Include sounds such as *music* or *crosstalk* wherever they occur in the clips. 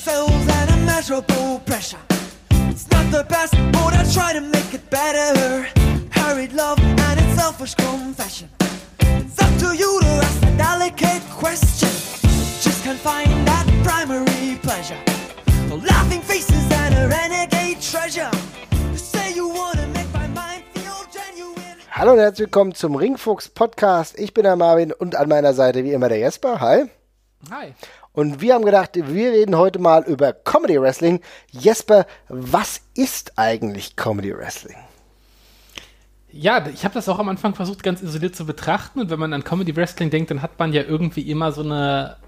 ourselves an immeasurable pressure. It's not the best, but I try to make it better. Hurried love and its selfish confession. It's up to you to ask a delicate question. Just can't find that primary pleasure. The laughing faces and a renegade treasure. You say you wanna make my mind feel genuine. Hallo und herzlich willkommen zum Ringfuchs Podcast. Ich bin der Marvin und an meiner Seite wie immer der Jesper. Hi. Hi. Und wir haben gedacht, wir reden heute mal über Comedy Wrestling. Jesper, was ist eigentlich Comedy Wrestling? Ja, ich habe das auch am Anfang versucht, ganz isoliert zu betrachten. Und wenn man an Comedy Wrestling denkt, dann hat man ja irgendwie immer so eine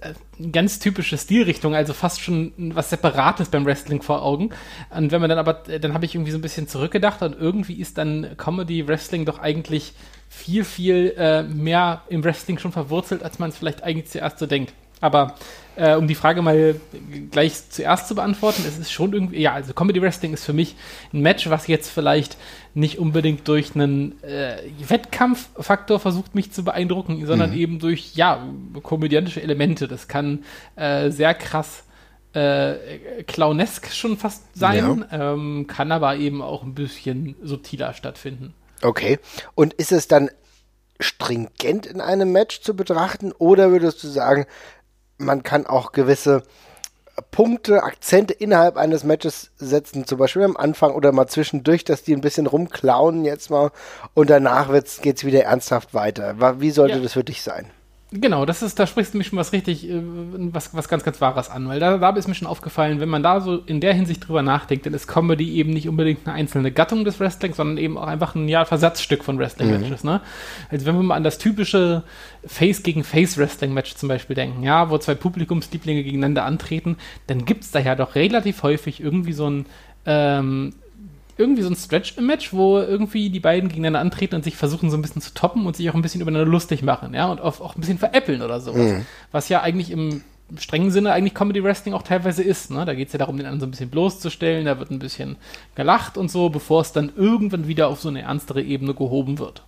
äh, ganz typische Stilrichtung, also fast schon was Separates beim Wrestling vor Augen. Und wenn man dann aber, äh, dann habe ich irgendwie so ein bisschen zurückgedacht und irgendwie ist dann Comedy Wrestling doch eigentlich viel, viel äh, mehr im Wrestling schon verwurzelt, als man es vielleicht eigentlich zuerst so denkt. Aber äh, um die Frage mal gleich zuerst zu beantworten, es ist schon irgendwie, ja, also Comedy Wrestling ist für mich ein Match, was jetzt vielleicht nicht unbedingt durch einen äh, Wettkampffaktor versucht, mich zu beeindrucken, sondern eben durch, ja, komödiantische Elemente. Das kann äh, sehr krass äh, clownesk schon fast sein, ähm, kann aber eben auch ein bisschen subtiler stattfinden. Okay. Und ist es dann stringent in einem Match zu betrachten oder würdest du sagen, man kann auch gewisse Punkte, Akzente innerhalb eines Matches setzen, zum Beispiel am Anfang oder mal zwischendurch, dass die ein bisschen rumklauen jetzt mal und danach geht es wieder ernsthaft weiter. Wie sollte Ja. das für dich sein? Genau, das ist, da sprichst du mich schon was richtig, äh, was, was ganz, ganz Wahres an, weil da, da ist mir schon aufgefallen, wenn man da so in der Hinsicht drüber nachdenkt, dann ist Comedy eben nicht unbedingt eine einzelne Gattung des Wrestlings, sondern eben auch einfach ein ja, Versatzstück von Wrestling-Matches. Ne? Also wenn wir mal an das typische Face gegen Face Wrestling-Match zum Beispiel denken, ja, wo zwei Publikumslieblinge gegeneinander antreten, dann gibt es da ja doch relativ häufig irgendwie so ein ähm, irgendwie so ein Stretch im Match, wo irgendwie die beiden gegeneinander antreten und sich versuchen so ein bisschen zu toppen und sich auch ein bisschen übereinander lustig machen, ja, und auch, auch ein bisschen veräppeln oder sowas. Was ja eigentlich im strengen Sinne eigentlich Comedy Wrestling auch teilweise ist, ne? Da geht es ja darum, den anderen so ein bisschen bloßzustellen, da wird ein bisschen gelacht und so, bevor es dann irgendwann wieder auf so eine ernstere Ebene gehoben wird.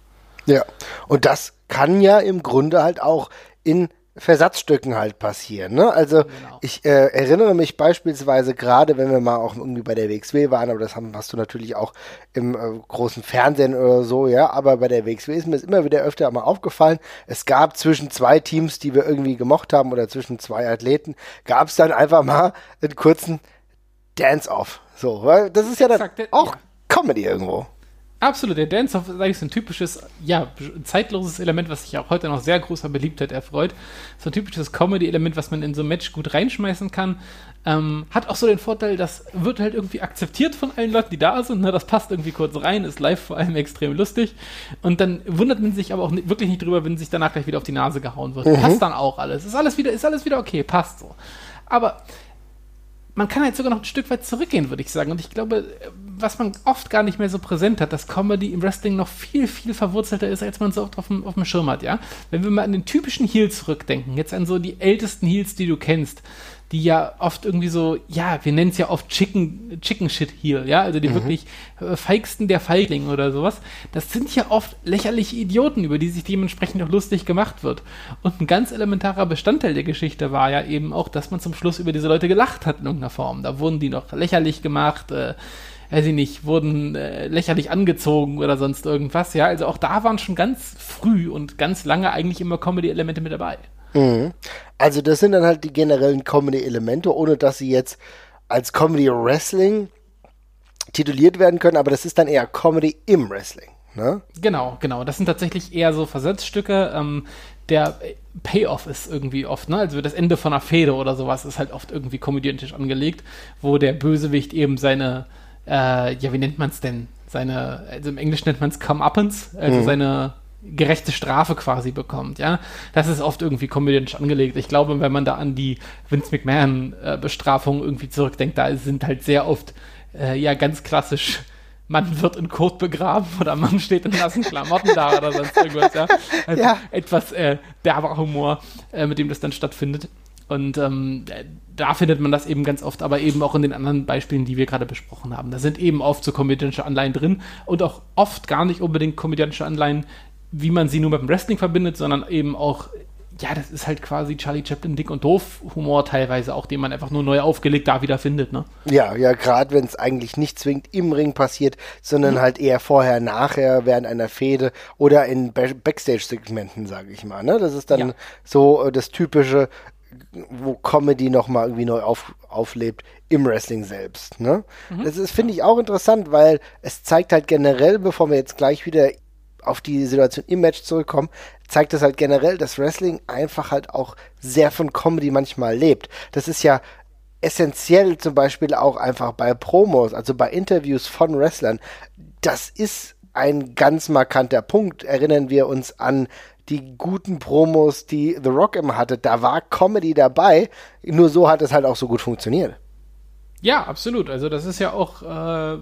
Ja. Und das kann ja im Grunde halt auch in Versatzstücken halt passieren. Ne? Also Genau. ich äh, erinnere mich beispielsweise gerade, wenn wir mal auch irgendwie bei der WXW waren, aber das haben, hast du natürlich auch im äh, großen Fernsehen oder so, ja, aber bei der WXW ist mir es immer wieder öfter mal aufgefallen, es gab zwischen zwei Teams, die wir irgendwie gemocht haben oder zwischen zwei Athleten, gab es dann einfach mal einen kurzen Dance-Off. So, weil das ist ja dann Exakt, auch ja. Comedy irgendwo. Absolut, der Dance-Off ist eigentlich so ein typisches, ja, zeitloses Element, was sich auch heute noch sehr großer Beliebtheit erfreut. So ein typisches Comedy-Element, was man in so ein Match gut reinschmeißen kann. Ähm, hat auch so den Vorteil, das wird halt irgendwie akzeptiert von allen Leuten, die da sind. Ne? Das passt irgendwie kurz rein, ist live vor allem extrem lustig. Und dann wundert man sich aber auch wirklich nicht drüber, wenn sich danach gleich wieder auf die Nase gehauen wird. Passt dann auch alles. Ist alles wieder, ist alles wieder okay, passt so. Aber man kann jetzt sogar noch ein Stück weit zurückgehen, würde ich sagen. Und ich glaube, was man oft gar nicht mehr so präsent hat, dass Comedy im Wrestling noch viel, viel verwurzelter ist, als man so oft auf dem, auf dem Schirm hat, ja. Wenn wir mal an den typischen Heel zurückdenken, jetzt an so die ältesten Heels, die du kennst, die ja oft irgendwie so, ja, wir nennen es ja oft Chicken, Chicken Shit Heel, ja, also die wirklich äh, feigsten der Feiglinge oder sowas. Das sind ja oft lächerliche Idioten, über die sich dementsprechend auch lustig gemacht wird. Und ein ganz elementarer Bestandteil der Geschichte war ja eben auch, dass man zum Schluss über diese Leute gelacht hat in irgendeiner Form. Da wurden die noch lächerlich gemacht, äh, weiß ich nicht, wurden äh, lächerlich angezogen oder sonst irgendwas. Ja, also auch da waren schon ganz früh und ganz lange eigentlich immer Comedy-Elemente mit dabei. Also das sind dann halt die generellen Comedy-Elemente, ohne dass sie jetzt als Comedy-Wrestling tituliert werden können, aber das ist dann eher Comedy im Wrestling. Ne? Genau, genau. Das sind tatsächlich eher so Versatzstücke. Ähm, der Payoff ist irgendwie oft, ne? Also das Ende von einer Fehde oder sowas ist halt oft irgendwie komödiantisch angelegt, wo der Bösewicht eben seine, äh, ja, wie nennt man es denn? Seine, also im Englischen nennt man es Come-Uppance, also seine gerechte Strafe quasi bekommt, ja. Das ist oft irgendwie komödiantisch angelegt. Ich glaube, wenn man da an die Vince McMahon-Bestrafung irgendwie zurückdenkt, da sind halt sehr oft, äh, ja, ganz klassisch Mann wird in Kot begraben oder Mann steht in nassen Klamotten da oder sonst irgendwas, ja. Also Ja. Etwas äh, derber Humor, äh, mit dem das dann stattfindet. Und ähm, äh, da findet man das eben ganz oft, aber eben auch in den anderen Beispielen, die wir gerade besprochen haben. Da sind eben oft so komödiantische Anleihen drin und auch oft gar nicht unbedingt komödiantische Anleihen, wie man sie nur mit dem Wrestling verbindet, sondern eben auch ja, das ist halt quasi Charlie Chaplin dick und doof Humor teilweise auch, den man einfach nur neu aufgelegt da wieder findet, ne? Ja, ja, gerade wenn es eigentlich nicht zwingend im Ring passiert, sondern mhm. halt eher vorher, nachher, während einer Fehde oder in Backstage-Segmenten, sage ich mal, ne? Das ist dann ja. so äh, das typische, wo Comedy nochmal irgendwie neu auf, auflebt im Wrestling selbst, ne? Mhm. Das ist, finde ich, auch interessant, weil es zeigt halt generell, bevor wir jetzt gleich wieder auf die Situation im Match zurückkommen, zeigt es halt generell, dass Wrestling einfach halt auch sehr von Comedy manchmal lebt. Das ist ja essentiell zum Beispiel auch einfach bei Promos, also bei Interviews von Wrestlern. Das ist ein ganz markanter Punkt. Erinnern wir uns an die guten Promos, die The Rock immer hatte. Da war Comedy dabei. Nur so hat es halt auch so gut funktioniert. Ja, absolut. Also das ist ja auch äh,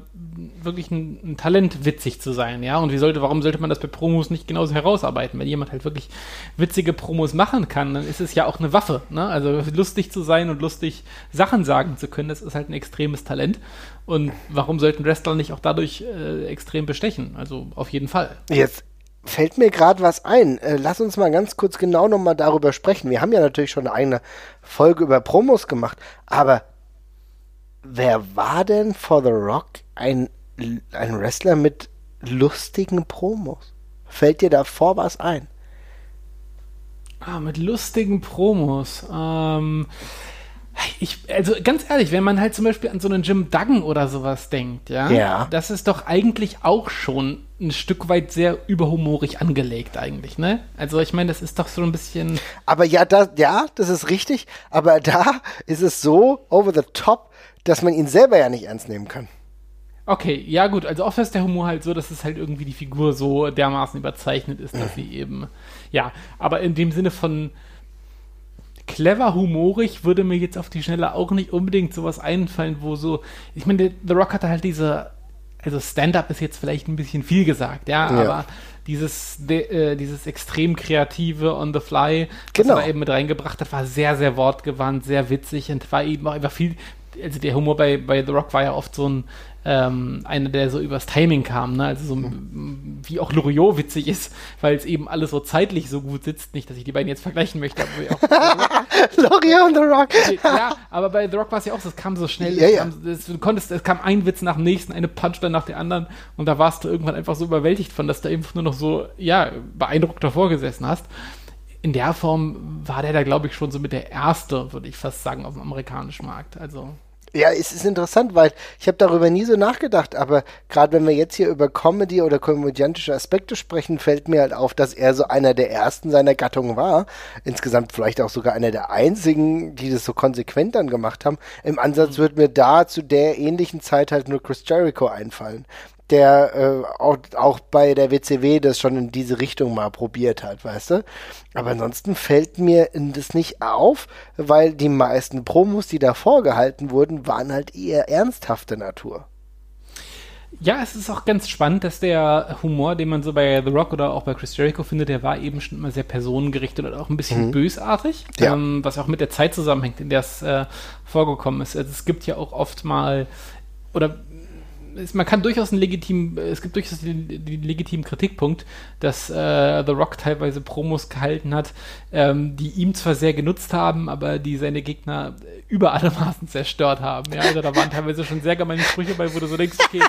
wirklich ein, ein, Talent, witzig zu sein, ja. Und wie sollte, warum sollte man das bei Promos nicht genauso herausarbeiten? Wenn jemand halt wirklich witzige Promos machen kann, dann ist es ja auch eine Waffe, ne? Also lustig zu sein und lustig Sachen sagen zu können, das ist halt ein extremes Talent. Und warum sollten Wrestler nicht auch dadurch äh, extrem bestechen? Also auf jeden Fall. Jetzt fällt mir gerade was ein. Äh, lass uns mal ganz kurz genau nochmal darüber sprechen. Wir haben ja natürlich schon eine Folge über Promos gemacht, aber wer war denn for The Rock ein, ein Wrestler mit lustigen Promos? Fällt dir da vor was ein? Ah, mit lustigen Promos. Ähm, ich, also ganz ehrlich, wenn man halt zum Beispiel an so einen Jim Duggan oder sowas denkt, ja, ja, das ist doch eigentlich auch schon ein Stück weit sehr überhumorig angelegt eigentlich, ne? Also ich meine, das ist doch so ein bisschen. Aber ja, da, ja, das ist richtig. Aber da ist es so over the top, dass man ihn selber ja nicht ernst nehmen kann. Okay, ja gut, also oft ist der Humor halt so, dass es halt irgendwie die Figur so dermaßen überzeichnet ist, dass mhm. sie eben, ja, aber in dem Sinne von clever humorig würde mir jetzt auf die Schnelle auch nicht unbedingt sowas einfallen, wo so, ich meine, The Rock hatte halt diese, also Stand-up ist jetzt vielleicht ein bisschen viel gesagt, ja, ja. aber dieses, de, äh, dieses extrem kreative on the fly, was genau. er eben mit reingebracht hat, war sehr, sehr wortgewandt, sehr witzig und war eben auch einfach viel, also der Humor bei, bei The Rock war ja oft so ein, ähm, einer, der so übers Timing kam, ne? Also so mhm. wie auch Loriot witzig ist, weil es eben alles so zeitlich so gut sitzt. Nicht, dass ich die beiden jetzt vergleichen möchte, aber *laughs* Loriot und The Rock. ja, aber bei The Rock war es ja auch so, es kam so schnell, ja, es, ja. Kam, es, du konntest, es kam ein Witz nach dem nächsten, eine Punchline nach der anderen und da warst du irgendwann einfach so überwältigt von, dass du einfach nur noch so, ja, beeindruckt davor gesessen hast in der Form war der da, glaube ich, schon so mit der erste, würde ich fast sagen, auf dem amerikanischen Markt. Also. Ja, es ist interessant, weil ich habe darüber nie so nachgedacht, aber gerade wenn wir jetzt hier über Comedy oder komödiantische Aspekte sprechen, fällt mir halt auf, dass er so einer der ersten seiner Gattung war. Insgesamt vielleicht auch sogar einer der einzigen, die das so konsequent dann gemacht haben. Im Ansatz mhm. wird mir da zu der ähnlichen Zeit halt nur Chris Jericho einfallen, der äh, auch, auch bei der WCW das schon in diese Richtung mal probiert hat, weißt du? Aber ansonsten fällt mir das nicht auf, weil die meisten Promos, die da vorgehalten wurden, waren halt eher ernsthafte Natur. Ja, es ist auch ganz spannend, dass der Humor, den man so bei The Rock oder auch bei Chris Jericho findet, der war eben schon immer sehr personengerichtet und auch ein bisschen mhm. bösartig, ja. ähm, was auch mit der Zeit zusammenhängt, in der es äh, vorgekommen ist. Also es gibt ja auch oft mal, oder es, man kann durchaus einen legitimen, es gibt durchaus den, den legitimen Kritikpunkt, dass äh, The Rock teilweise Promos gehalten hat, ähm, die ihm zwar sehr genutzt haben, aber die seine Gegner über alle Maßen zerstört haben. Ja, also da waren teilweise schon sehr gemeine Sprüche bei, wo du so denkst, okay,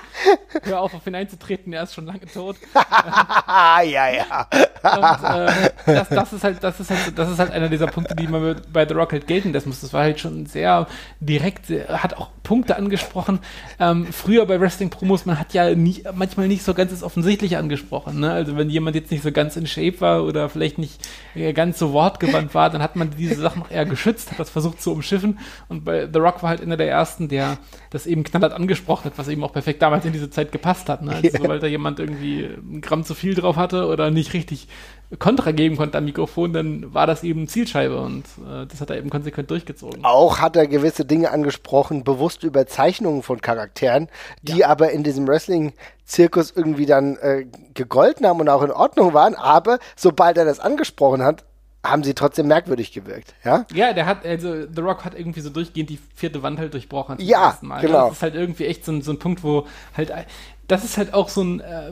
hör auf, auf ihn einzutreten, er ist schon lange tot. *laughs* ja, ja. Und, äh, das, das, ist halt, das ist halt, das ist halt einer dieser Punkte, die man bei The Rock halt gelten lassen muss. Das war halt schon sehr direkt, hat auch Punkte angesprochen. Ähm, früher bei Wrestling-Promos, man hat ja nie, manchmal nicht so ganz das Offensichtliche angesprochen. Ne? Also wenn jemand jetzt nicht so ganz in Shape war oder vielleicht nicht äh, ganz so wortgewandt war, dann hat man diese Sachen noch eher geschützt, hat das versucht zu umschiffen. Und bei The Rock war halt einer der ersten, der das eben knallhart angesprochen hat, was eben auch perfekt damals in diese Zeit gepasst hat. Ne? Also, yeah. sobald da jemand irgendwie ein Gramm zu viel drauf hatte oder nicht richtig Kontra geben konnte am Mikrofon, dann war das eben Zielscheibe und äh, das hat er eben konsequent durchgezogen. Auch hat er gewisse Dinge angesprochen, bewusste Überzeichnungen von Charakteren, die ja. aber in diesem Wrestling-Zirkus irgendwie dann äh, gegolten haben und auch in Ordnung waren, aber sobald er das angesprochen hat, haben sie trotzdem merkwürdig gewirkt, ja? Ja, der hat, also The Rock hat irgendwie so durchgehend die vierte Wand halt durchbrochen. Ja, genau. Das ist halt irgendwie echt so ein, so ein Punkt, wo halt, das ist halt auch so ein, äh,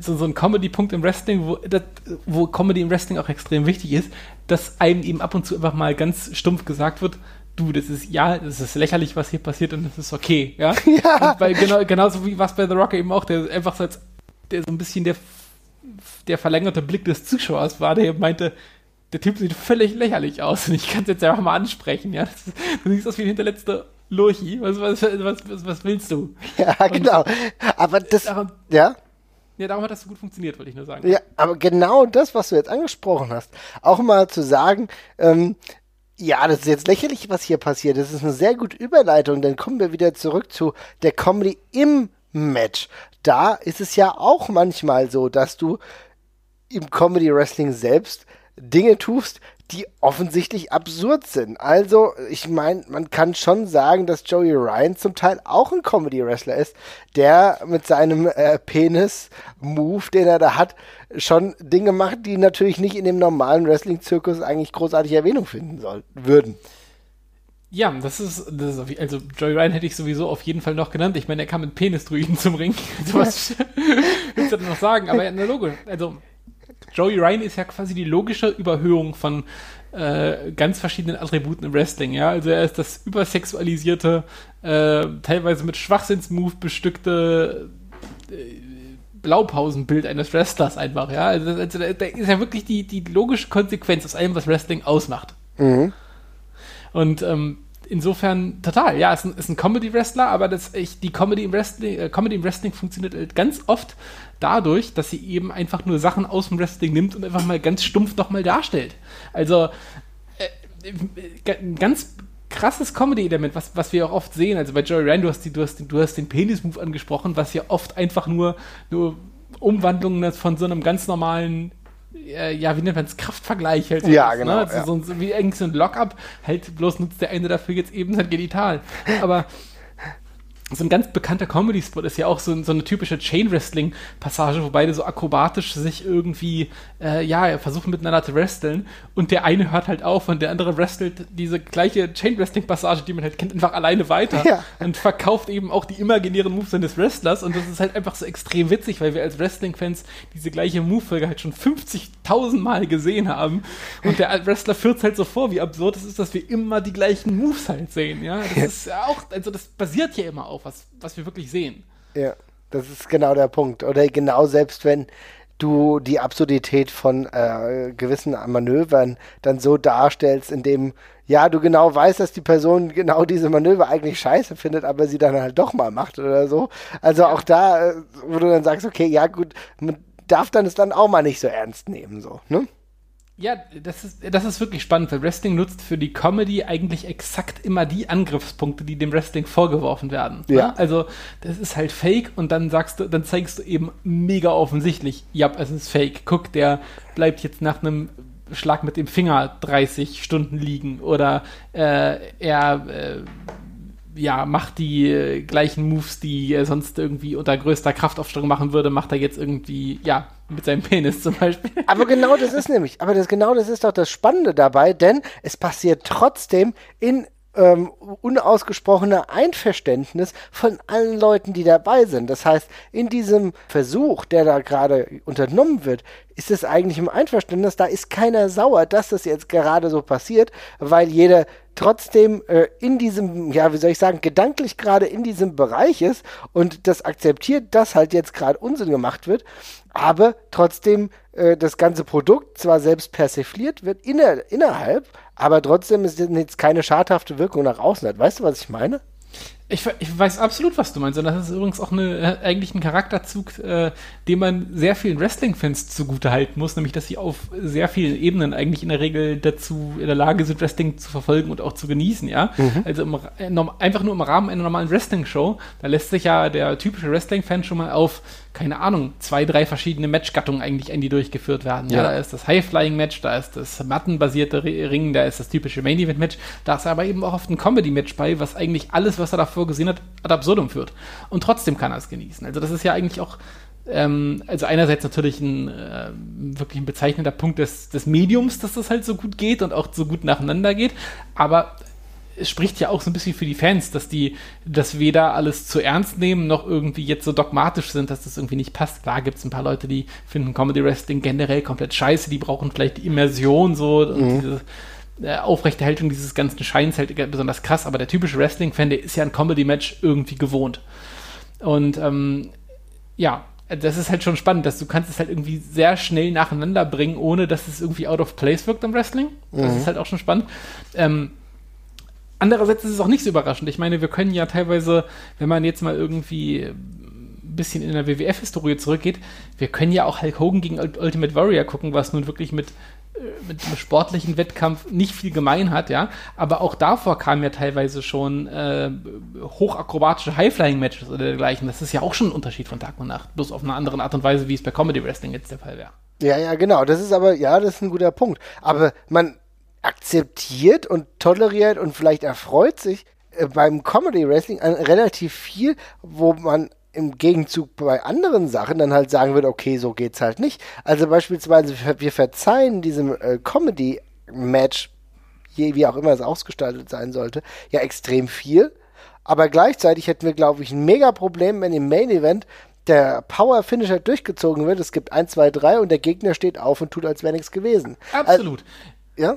so, so ein Comedy-Punkt im Wrestling, wo, das, wo Comedy im Wrestling auch extrem wichtig ist, dass einem eben ab und zu einfach mal ganz stumpf gesagt wird, du, das ist, ja, das ist lächerlich, was hier passiert und das ist okay, ja? *laughs* Ja. Bei, genau, genauso wie was bei The Rock eben auch, der einfach so als, der so ein bisschen der, der verlängerte Blick des Zuschauers war, der meinte, der Typ sieht völlig lächerlich aus und ich kann es jetzt einfach mal ansprechen, ja. Das du siehst aus wie der hinterletzte Lurchi. Was, was, was, was, willst du? Ja, genau. Aber das, ja? Ja, darum hat das so gut funktioniert, wollte ich nur sagen. Ja, aber genau das, was du jetzt angesprochen hast, auch mal zu sagen, ähm, ja, das ist jetzt lächerlich, was hier passiert. Das ist eine sehr gute Überleitung. Dann kommen wir wieder zurück zu der Comedy im Match. Da ist es ja auch manchmal so, dass du im Comedy Wrestling selbst Dinge tust, die offensichtlich absurd sind. Also, ich meine, man kann schon sagen, dass Joey Ryan zum Teil auch ein Comedy-Wrestler ist, der mit seinem äh, Penis-Move, den er da hat, schon Dinge macht, die natürlich nicht in dem normalen Wrestling-Zirkus eigentlich großartig Erwähnung finden soll, würden. Ja, das ist, das ist also Joey Ryan hätte ich sowieso auf jeden Fall noch genannt. Ich meine, er kam mit Penisdruiden zum Ring. *laughs* Also was *laughs* willst du denn noch sagen? Aber ja, na, logisch. Also Joey Ryan ist ja quasi die logische Überhöhung von äh, ganz verschiedenen Attributen im Wrestling, ja. Also er ist das übersexualisierte, äh, teilweise mit Schwachsinnsmove bestückte äh, Blaupausenbild eines Wrestlers einfach, ja. Also, also der ist ja wirklich die, die logische Konsequenz aus allem, was Wrestling ausmacht. Und ähm, insofern total, ja, ist ein, ist ein Comedy-Wrestler, aber das, ich, die Comedy im, Wrestling, äh, Comedy im Wrestling funktioniert halt ganz oft dadurch, dass sie eben einfach nur Sachen aus dem Wrestling nimmt und einfach mal ganz stumpf nochmal darstellt. Also äh, äh, ein ganz krasses Comedy-Element, was, was wir auch oft sehen. Also bei Joey Ryan, du hast, die, du hast, den- den Penis-Move angesprochen, was ja oft einfach nur, nur Umwandlungen von so einem ganz normalen äh, ja, wie nennt man es, Kraftvergleich halt. so Ja, ist, genau, Ne? Also ja. so, so wie irgendwie so ein Lock-up, halt bloß nutzt der eine dafür jetzt eben sein Genital. Aber so ein ganz bekannter Comedy-Spot ist ja auch so, so eine typische Chain-Wrestling-Passage, wo beide so akrobatisch sich irgendwie, äh, ja, versuchen miteinander zu wresteln und der eine hört halt auf und der andere wrestelt diese gleiche Chain-Wrestling-Passage, die man halt kennt, einfach alleine weiter Ja. und verkauft eben auch die imaginären Moves seines Wrestlers und das ist halt einfach so extrem witzig, weil wir als Wrestling-Fans diese gleiche Move-Folge halt schon 50.000 Mal gesehen haben und der Wrestler führt es halt so vor, wie absurd es ist, dass wir immer die gleichen Moves halt sehen, ja. Das ist ja auch, also das basiert ja immer auf, was, was wir wirklich sehen. Ja, das ist genau der Punkt. Oder genau selbst wenn du die Absurdität von äh, gewissen Manövern dann so darstellst, indem ja, du genau weißt, dass die Person genau diese Manöver eigentlich scheiße findet, aber sie dann halt doch mal macht oder so. Also auch da, äh, wo du dann sagst, okay, ja gut, man darf dann es dann auch mal nicht so ernst nehmen, so, ne? Ja, das ist, das ist wirklich spannend, weil Wrestling nutzt für die Comedy eigentlich exakt immer die Angriffspunkte, die dem Wrestling vorgeworfen werden. Ja. Ne? Also, das ist halt fake und dann sagst du, dann zeigst du eben mega offensichtlich, ja, es ist fake. Guck, der bleibt jetzt nach einem Schlag mit dem Finger 30 Stunden liegen oder äh, er äh, ja, macht die äh, gleichen Moves, die er sonst irgendwie unter größter Kraftaufstellung machen würde, macht er jetzt irgendwie, ja, mit seinem Penis zum Beispiel. Aber genau das ist nämlich, aber das genau das ist doch das Spannende dabei, denn es passiert trotzdem in ähm, unausgesprochener Einverständnis von allen Leuten, die dabei sind. Das heißt, in diesem Versuch, der da gerade unternommen wird, ist es eigentlich im Einverständnis, da ist keiner sauer, dass das jetzt gerade so passiert, weil jeder trotzdem äh, in diesem, ja, wie soll ich sagen, gedanklich gerade in diesem Bereich ist und das akzeptiert, dass halt jetzt gerade Unsinn gemacht wird, aber trotzdem äh, das ganze Produkt zwar selbst persifliert wird inner, innerhalb, aber trotzdem ist jetzt keine schadhafte Wirkung nach außen hat. Weißt du, was ich meine? Ich, ich weiß absolut, was du meinst. Und das ist übrigens auch eine, äh, eigentlich ein Charakterzug, äh, den man sehr vielen Wrestling-Fans zugute halten muss, nämlich dass sie auf sehr vielen Ebenen eigentlich in der Regel dazu in der Lage sind, Wrestling zu verfolgen und auch zu genießen, ja. Also im, äh, einfach nur im Rahmen einer normalen Wrestling-Show, da lässt sich ja der typische Wrestling-Fan schon mal auf, keine Ahnung, zwei, drei verschiedene Matchgattungen eigentlich ein, die durchgeführt werden. Ja, Ja. da ist das High-Flying-Match, da ist das mattenbasierte Ri- Ringen, da ist das typische Main-Event-Match, da ist aber eben auch oft ein Comedy-Match bei, was eigentlich alles, was er davor gesehen hat, ad absurdum führt. Und trotzdem kann er es genießen. Also das ist ja eigentlich auch ähm, also einerseits natürlich ein äh, wirklich ein bezeichnender Punkt des, des Mediums, dass das halt so gut geht und auch so gut nacheinander geht, aber es spricht ja auch so ein bisschen für die Fans, dass die das weder alles zu ernst nehmen, noch irgendwie jetzt so dogmatisch sind, dass das irgendwie nicht passt. Klar gibt es ein paar Leute, die finden Comedy Wrestling generell komplett scheiße, die brauchen vielleicht die Immersion so und Mhm. diese äh, Aufrechterhaltung dieses ganzen Scheins halt besonders krass, aber der typische Wrestling-Fan, der ist ja ein Comedy-Match irgendwie gewohnt. Und ähm, ja, das ist halt schon spannend, dass du kannst es halt irgendwie sehr schnell nacheinander bringen, ohne dass es irgendwie out of place wirkt am Wrestling. Das ist halt auch schon spannend. Ähm, andererseits ist es auch nicht so überraschend. Ich meine, wir können ja teilweise, wenn man jetzt mal irgendwie ein bisschen in der WWF-Historie zurückgeht, wir können ja auch Hulk Hogan gegen Ult- Ultimate Warrior gucken, was nun wirklich mit, äh, mit einem sportlichen Wettkampf nicht viel gemein hat, ja. Aber auch davor kamen ja teilweise schon äh, hochakrobatische High-Flying-Matches oder dergleichen. Das ist ja auch schon ein Unterschied von Tag und Nacht. Bloß auf eine andere Art und Weise, wie es bei Comedy Wrestling jetzt der Fall wäre. Ja, ja, genau. Das ist aber, ja, das ist ein guter Punkt. Aber man akzeptiert und toleriert und vielleicht erfreut sich äh, beim Comedy Wrestling relativ viel, wo man im Gegenzug bei anderen Sachen dann halt sagen würde, okay, so geht's halt nicht. Also beispielsweise, wir- verzeihen diesem äh, Comedy Match, je, wie auch immer es ausgestaltet sein sollte, ja extrem viel. Aber gleichzeitig hätten wir, glaube ich, ein mega Problem, wenn im Main Event der Power Finisher durchgezogen wird. Es gibt 1, 2, 3 und der Gegner steht auf und tut, als wäre nichts gewesen. Absolut. Also, ja?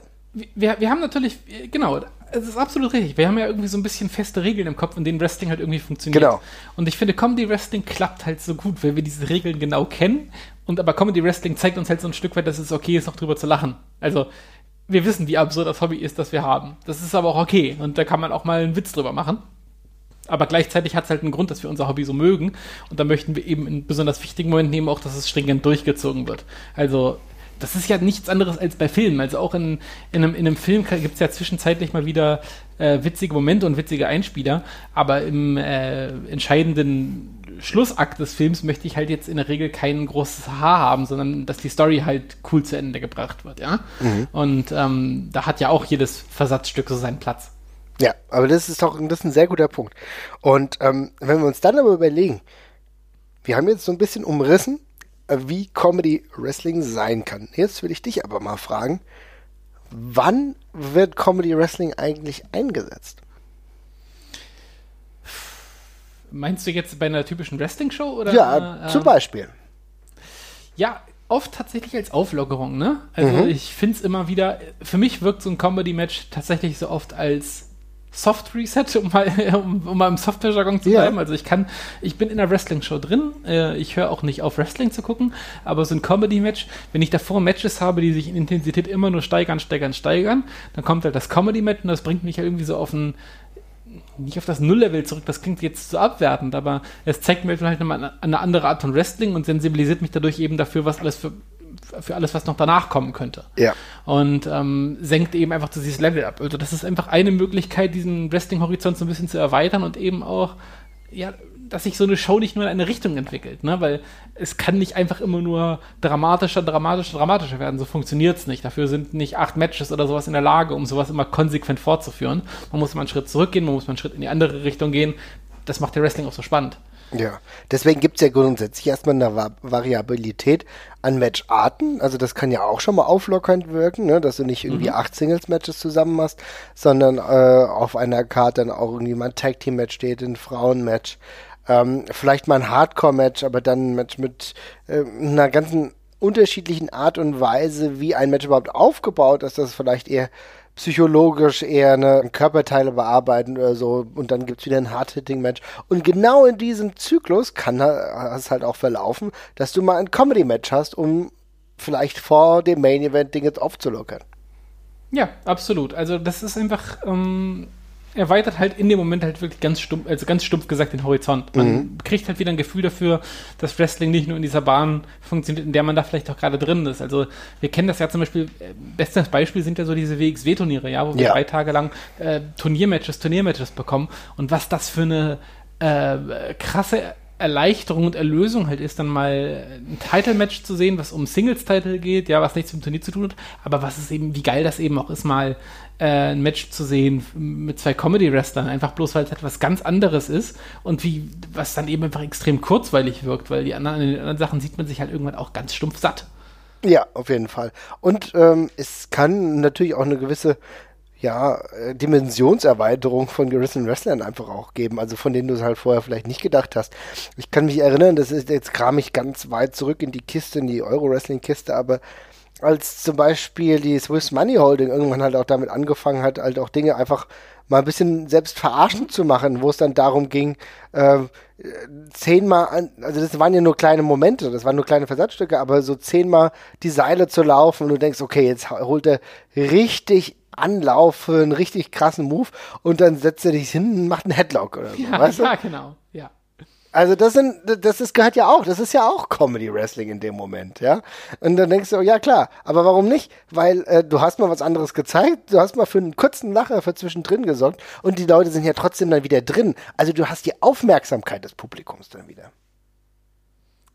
wir, wir haben natürlich, genau, es ist absolut richtig. Wir haben ja irgendwie so ein bisschen feste Regeln im Kopf, in denen Wrestling halt irgendwie funktioniert. Genau. Und ich finde, Comedy Wrestling klappt halt so gut, weil wir diese Regeln genau kennen. Und aber Comedy Wrestling zeigt uns halt so ein Stück weit, dass es okay ist, noch drüber zu lachen. Also, wir wissen, wie absurd das Hobby ist, das wir haben. Das ist aber auch okay. Und da kann man auch mal einen Witz drüber machen. Aber gleichzeitig hat es halt einen Grund, dass wir unser Hobby so mögen. Und da möchten wir eben in besonders wichtigen Momenten eben auch, dass es stringent durchgezogen wird. Also, das ist ja nichts anderes als bei Filmen. Also auch in, in, einem, in einem Film gibt es ja zwischenzeitlich mal wieder äh, witzige Momente und witzige Einspieler. Aber im äh, entscheidenden Schlussakt des Films möchte ich halt jetzt in der Regel kein großes Haar haben, sondern dass die Story halt cool zu Ende gebracht wird, ja. Und ähm, da hat ja auch jedes Versatzstück so seinen Platz. Ja, aber das ist doch das ist ein sehr guter Punkt. Und ähm, wenn wir uns dann aber überlegen, wir haben jetzt so ein bisschen umrissen, wie Comedy Wrestling sein kann. Jetzt will ich dich aber mal fragen, wann wird Comedy Wrestling eigentlich eingesetzt? Meinst du jetzt bei einer typischen Wrestling-Show oder? Ja, äh, zum Beispiel. Ja, oft tatsächlich als Auflockerung, ne? Also Mhm. ich finde es immer wieder, für mich wirkt so ein Comedy-Match tatsächlich so oft als Soft Reset, um mal, *laughs* um, um mal im Software-Jargon zu bleiben. Also ich kann, ich bin in einer Wrestling-Show drin, äh, ich höre auch nicht auf Wrestling zu gucken, aber so ein Comedy-Match, wenn ich davor Matches habe, die sich in Intensität immer nur steigern, steigern, steigern, dann kommt halt das Comedy-Match und das bringt mich ja irgendwie so auf ein, nicht auf das Nulllevel zurück, das klingt jetzt so abwertend, aber es zeigt mir vielleicht nochmal eine andere Art von Wrestling und sensibilisiert mich dadurch eben dafür, was alles für, für alles, was noch danach kommen könnte. Ja. Und ähm, senkt eben einfach dieses Level ab. Also das ist einfach eine Möglichkeit, diesen Wrestling-Horizont so ein bisschen zu erweitern und eben auch, ja, dass sich so eine Show nicht nur in eine Richtung entwickelt, ne? Weil es kann nicht einfach immer nur dramatischer, dramatischer, dramatischer werden. So funktioniert es nicht. Dafür sind nicht acht Matches oder sowas in der Lage, um sowas immer konsequent fortzuführen. Man muss mal einen Schritt zurückgehen, man muss mal einen Schritt in die andere Richtung gehen. Das macht der Wrestling auch so spannend. Ja, deswegen gibt es ja grundsätzlich erstmal eine Va Variabilität an Matcharten. Also das kann ja auch schon mal auflockernd wirken, ne? dass du nicht irgendwie acht Singles-Matches zusammen machst, sondern äh, auf einer Karte dann auch irgendwie mal ein Tag-Team-Match steht, ein Frauen-Match. Ähm, vielleicht mal ein Hardcore-Match, aber dann ein Match mit äh, einer ganzen unterschiedlichen Art und Weise, wie ein Match überhaupt aufgebaut ist, das vielleicht eher psychologisch eher eine Körperteile bearbeiten oder so und dann gibt's wieder ein Hard-Hitting-Match. Und genau in diesem Zyklus kann es halt auch verlaufen, dass du mal ein Comedy-Match hast, um vielleicht vor dem Main-Event Dinge aufzulockern. Ja, absolut. Also das ist einfach, ähm, erweitert halt in dem Moment halt wirklich ganz stumpf, also ganz stumpf gesagt den Horizont. Man kriegt halt wieder ein Gefühl dafür, dass Wrestling nicht nur in dieser Bahn funktioniert, in der man da vielleicht auch gerade drin ist. Also wir kennen das ja zum Beispiel, äh, bestes Beispiel sind ja so diese WXW-Turniere, ja, wo wir Ja. drei Tage lang äh, Turniermatches, Turniermatches bekommen und was das für eine äh, krasse Erleichterung und Erlösung halt ist, dann mal ein Title-Match zu sehen, was um Singles-Title geht, ja, was nichts mit dem Turnier zu tun hat, aber was ist eben, wie geil das eben auch ist, mal äh, ein Match zu sehen mit zwei Comedy-Wrestlern, einfach bloß, weil es etwas ganz anderes ist und wie, was dann eben einfach extrem kurzweilig wirkt, weil die anderen, den anderen Sachen sieht man sich halt irgendwann auch ganz stumpf satt. Ja, auf jeden Fall. Und ähm, es kann natürlich auch eine gewisse ja, äh, Dimensionserweiterung von gerissenen Wrestlern einfach auch geben, also von denen du es halt vorher vielleicht nicht gedacht hast. Ich kann mich erinnern, das ist, jetzt kram ich ganz weit zurück in die Kiste, in die Euro-Wrestling-Kiste, aber als zum Beispiel die Swiss Money Holding irgendwann halt auch damit angefangen hat, halt auch Dinge einfach mal ein bisschen selbst verarschen zu machen, wo es dann darum ging, äh, zehnmal, an, also das waren ja nur kleine Momente, das waren nur kleine Versatzstücke, aber so zehnmal die Seile zu laufen und du denkst, okay, jetzt holt er richtig Anlauf für einen richtig krassen Move und dann setzt er dich hin und macht einen Headlock oder so. Ja, weißt ja du? genau. Ja. Also das sind, das ist, gehört ja auch, das ist ja auch Comedy Wrestling in dem Moment, ja. Und dann denkst du, ja klar, aber warum nicht? Weil äh, du hast mal was anderes gezeigt, du hast mal für einen kurzen Lacher für zwischendrin gesorgt und die Leute sind ja trotzdem dann wieder drin. Also du hast die Aufmerksamkeit des Publikums dann wieder.